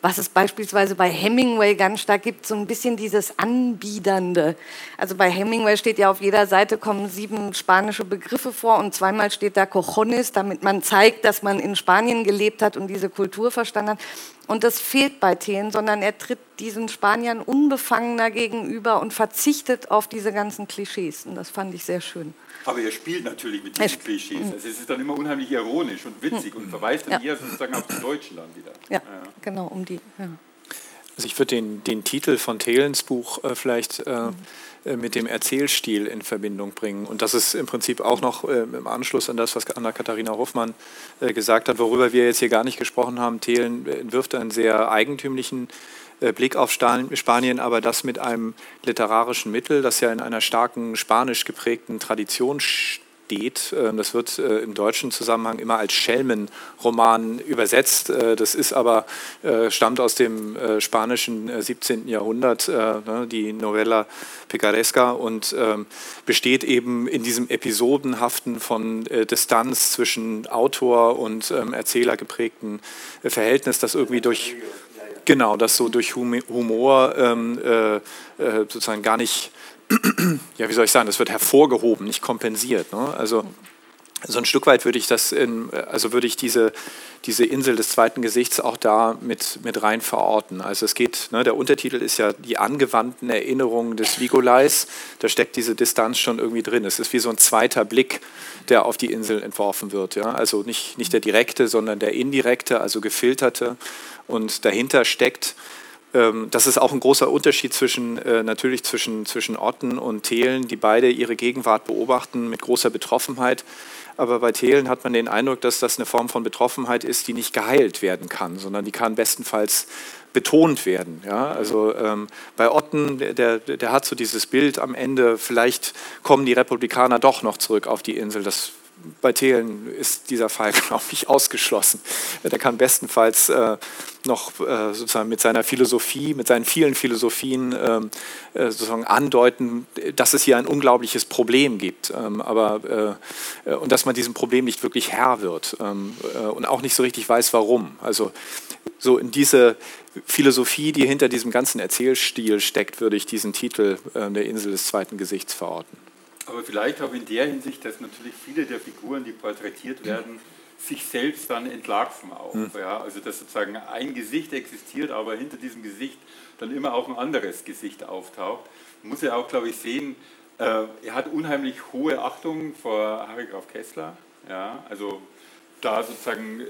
was es beispielsweise bei Hemingway ganz stark gibt, so ein bisschen dieses Anbiedernde. Also bei Hemingway steht ja auf jeder Seite kommen sieben spanische Begriffe vor und zweimal steht da Cojones, damit man zeigt, dass man in Spanien gelebt hat und diese Kultur verstanden hat. Und das fehlt bei Thelen, sondern er tritt diesen Spaniern unbefangener gegenüber und verzichtet auf diese ganzen Klischees. Und das fand ich sehr schön. Aber er spielt natürlich mit diesen Klischees. Also es ist dann immer unheimlich ironisch und witzig und verweist dann ja. eher sozusagen auf das Deutschland wieder. Ja, ja, genau, um die. Ja. Also ich würde den, den Titel von Thelens Buch äh, vielleicht äh, äh, mit dem Erzählstil in Verbindung bringen. Und das ist im Prinzip auch noch äh, im Anschluss an das, was Anna-Katharina Hoffmann äh, gesagt hat, worüber wir jetzt hier gar nicht gesprochen haben. Thelen entwirft einen sehr eigentümlichen äh, Blick auf Spanien, aber das mit einem literarischen Mittel, das ja in einer starken spanisch geprägten Tradition steht. Ähm, das wird äh, im deutschen Zusammenhang immer als Schelmenroman übersetzt. Äh, das ist aber, stammt aus dem spanischen 17. Jahrhundert, ne, die Novella Picaresca und ähm, besteht eben in diesem episodenhaften von Distanz zwischen Autor und ähm, Erzähler geprägten Verhältnis, das irgendwie durch Genau, das so durch Humor ähm, äh, äh, sozusagen gar nicht, ja, wie soll ich sagen, das wird hervorgehoben, nicht kompensiert. Ne? Also so ein Stück weit würde ich das, in, also würde ich diese, diese Insel des zweiten Gesichts auch da mit, mit rein verorten. Also es geht, ne, der Untertitel ist ja die angewandten Erinnerungen des Vigolais, da steckt diese Distanz schon irgendwie drin. Es ist wie so ein zweiter Blick, der auf die Insel entworfen wird. Ja? Also nicht, nicht der direkte, sondern der indirekte, also gefilterte und dahinter steckt, ähm, das ist auch ein großer Unterschied zwischen, äh, natürlich zwischen, zwischen Otten und Thelen, die beide ihre Gegenwart beobachten mit großer Betroffenheit. Aber bei Thelen hat man den Eindruck, dass das eine Form von Betroffenheit ist, die nicht geheilt werden kann, sondern die kann bestenfalls betont werden. Ja? Also ähm, bei Otten, der, der, hat so dieses Bild am Ende, vielleicht kommen die Republikaner doch noch zurück auf die Insel. Das bei Thelen ist dieser Fall, glaube ich, ausgeschlossen. Der kann bestenfalls äh, noch äh, sozusagen mit seiner Philosophie, mit seinen vielen Philosophien ähm, äh, sozusagen andeuten, dass es hier ein unglaubliches Problem gibt. Ähm, aber, äh, und dass man diesem Problem nicht wirklich Herr wird ähm, äh, und auch nicht so richtig weiß, warum. Also so in diese Philosophie, die hinter diesem ganzen Erzählstil steckt, würde ich diesen Titel äh, der Insel des zweiten Gesichts verorten. Aber vielleicht auch in der Hinsicht, dass natürlich viele der Figuren, die porträtiert werden, sich selbst dann entlarven auch. Mhm. Ja? Also dass sozusagen ein Gesicht existiert, aber hinter diesem Gesicht dann immer auch ein anderes Gesicht auftaucht. Man muss ja auch, glaube ich, sehen, äh, er hat unheimlich hohe Achtung vor Harry Graf Kessler. Ja? Also da sozusagen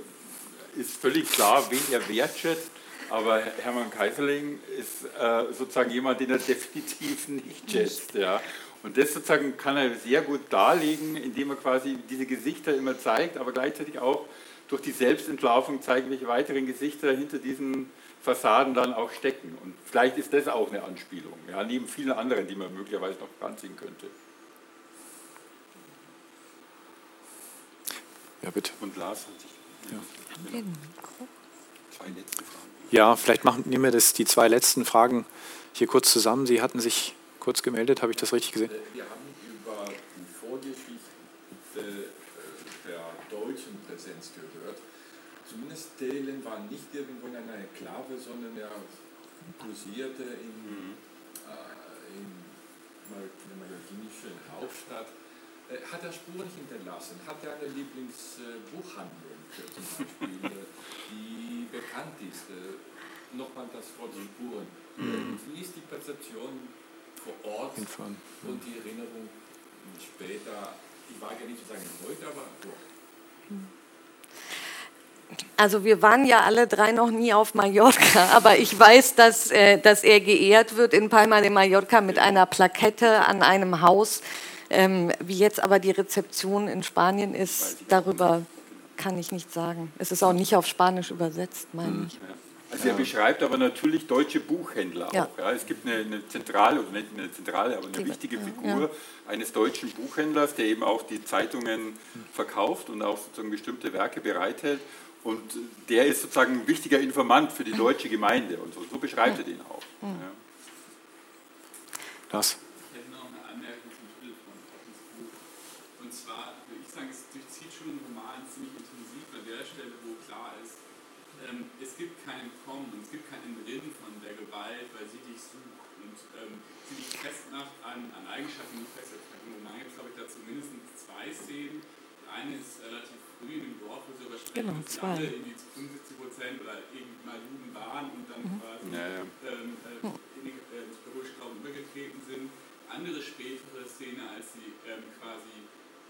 ist völlig klar, wen er wertschätzt. Aber Hermann Kaiserling ist äh, sozusagen jemand, den er definitiv nicht schätzt. Ja. Und das sozusagen kann er sehr gut darlegen, indem er quasi diese Gesichter immer zeigt, aber gleichzeitig auch durch die Selbstentlarvung zeigt, welche weiteren Gesichter hinter diesen Fassaden dann auch stecken. Und vielleicht ist das auch eine Anspielung, ja, neben vielen anderen, die man möglicherweise noch ranziehen könnte. Ja, bitte. Und Lars hat sich. Ja. Haben wir ein Mikro? Zwei letzte Fragen. Ja, vielleicht machen, nehmen wir das, die zwei letzten Fragen hier kurz zusammen. Sie hatten sich kurz gemeldet, habe ich das richtig gesehen? Wir haben über die Vorgeschichte der deutschen Präsenz gehört. Zumindest Thelen war nicht irgendwo in einer Enklave, sondern er posierte in, mhm. äh, in der mallorquinischen Hauptstadt äh, hat er Spuren hinterlassen? Hat er eine Lieblingsbuchhandlung äh, zum Beispiel, äh, die bekannt ist? Nochmal das Wort Spuren. Mhm. Wie ist die Perzeption vor Ort Hinfahren. und die Erinnerung später? Ich wage ja nicht zu sagen heute, aber doch. Also wir waren ja alle drei noch nie auf Mallorca, aber ich weiß, dass, äh, dass er geehrt wird in Palma de Mallorca mit einer Plakette an einem Haus ähm, wie jetzt aber die Rezeption in Spanien ist, darüber kann ich nicht sagen. Es ist auch nicht auf Spanisch übersetzt, meine mhm. ich. Also er beschreibt aber natürlich deutsche Buchhändler ja. auch. Ja. Es gibt eine, eine, zentrale, oder nicht eine zentrale, aber eine die, wichtige Figur ja. eines deutschen Buchhändlers, der eben auch die Zeitungen verkauft und auch sozusagen bestimmte Werke bereithält. Und der ist sozusagen ein wichtiger Informant für die deutsche Gemeinde. Und so, so beschreibt er den auch. Mhm. Das. kein Kommen und es gibt kein Entrinnen von der Gewalt, weil sie dich sucht und ähm, sie dich festmacht an, an Eigenschaften, die fest Im Roman gibt es, glaube ich, dazu mindestens zwei Szenen. Die eine ist relativ früh in dem Dorf, wo sie darüber sprechen, genau, dass alle irgendwie zu 75 Prozent oder irgendwie mal Juden waren und dann mhm. quasi ja, ja. Ähm, äh, in den äh, Glauben übergetreten sind. Andere spätere Szene, als sie ähm, quasi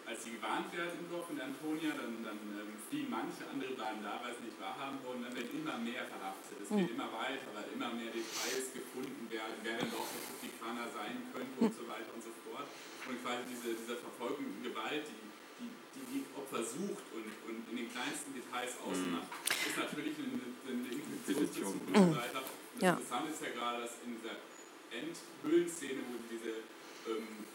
als sie gewarnt werden im Dorf der Antonia, dann, dann ähm, fliehen manche, andere bleiben da, weil sie nicht wahrhaben wollen. Dann werden immer mehr verhaftet. Es geht mhm. immer weiter, weil immer mehr Details gefunden werden, wer denn doch der Republikaner sein könnte und so weiter und so fort. Und quasi diese, diese Verfolgung und Gewalt, die die, die, die Opfer sucht und, und in den kleinsten Details ausmacht, mhm. ist natürlich eine, eine Inquisitionsbezug und so weiter. Und das ja. Interessante ist ja gerade, dass in dieser Endhüllenszene, wo diese ähm,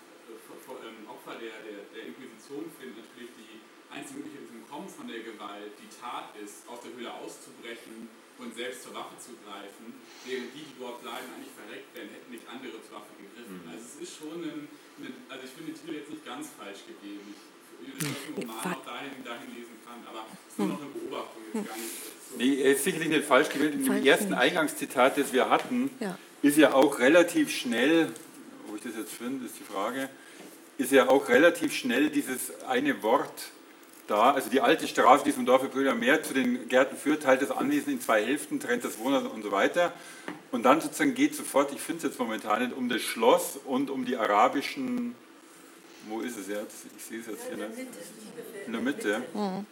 ähm, Opfer der, der, der Inquisition finden, natürlich die einzige Möglichkeit zum Kommen von der Gewalt die Tat ist, aus der Höhle auszubrechen und selbst zur Waffe zu greifen, während die, die dort bleiben, eigentlich verreckt werden, hätten nicht andere zur Waffe gegriffen. Mhm. Also es ist schon ein, ein also ich finde den Titel jetzt nicht ganz falsch gegeben. Ich, dass ich den Roman auch dahin, dahin lesen kann, aber es ist nur noch eine Beobachtung, jetzt gar nicht so. Nee, er ist sicherlich nicht falsch gewählt. In dem ersten Eingangszitat, das wir hatten, ja. ist ja auch relativ schnell, wo ich das jetzt finde, ist die Frage, ist ja auch relativ schnell dieses eine Wort da. Also die alte Straße, die vom Dorf Brüder Meer zu den Gärten führt, teilt das Anwesen in zwei Hälften, trennt das Wohnhaus und so weiter. Und dann sozusagen geht sofort, ich finde es jetzt momentan nicht, um das Schloss und um die arabischen, wo ist es jetzt? Ich sehe es jetzt hier. Ne? In der Mitte. Mhm.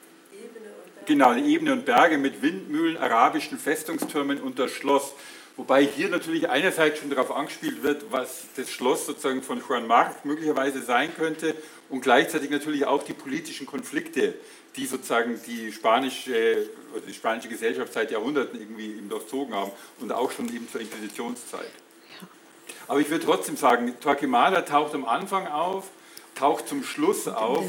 Genau, die Ebene und Berge mit Windmühlen, arabischen Festungstürmen und das Schloss. Wobei hier natürlich einerseits schon darauf angespielt wird, was das Schloss sozusagen von Juan Marc möglicherweise sein könnte und gleichzeitig natürlich auch die politischen Konflikte, die sozusagen die spanische, oder die spanische Gesellschaft seit Jahrhunderten irgendwie eben durchzogen haben und auch schon eben zur Inquisitionszeit. Aber ich würde trotzdem sagen, Torquemada taucht am Anfang auf, taucht zum Schluss auf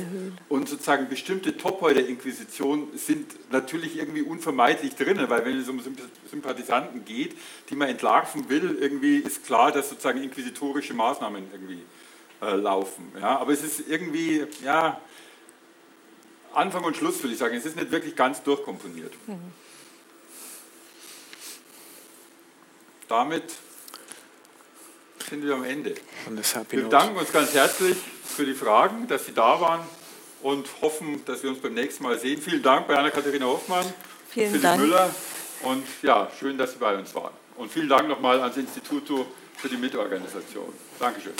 und sozusagen bestimmte Topoi der Inquisition sind natürlich irgendwie unvermeidlich drinnen, weil wenn es um Sympathisanten geht, die man entlarven will, irgendwie ist klar, dass sozusagen inquisitorische Maßnahmen irgendwie äh, laufen. Ja? Aber es ist irgendwie, ja, Anfang und Schluss würde ich sagen, es ist nicht wirklich ganz durchkomponiert. Mhm. Damit sind wir am Ende. Wir bedanken uns ganz herzlich für die Fragen, dass Sie da waren und hoffen, dass wir uns beim nächsten Mal sehen. Vielen Dank bei Anna-Katharina Hoffmann, Vielen Philipp Dank. Müller und ja, schön, dass Sie bei uns waren. Und vielen Dank nochmal ans Instituto für die Mitorganisation. Dankeschön.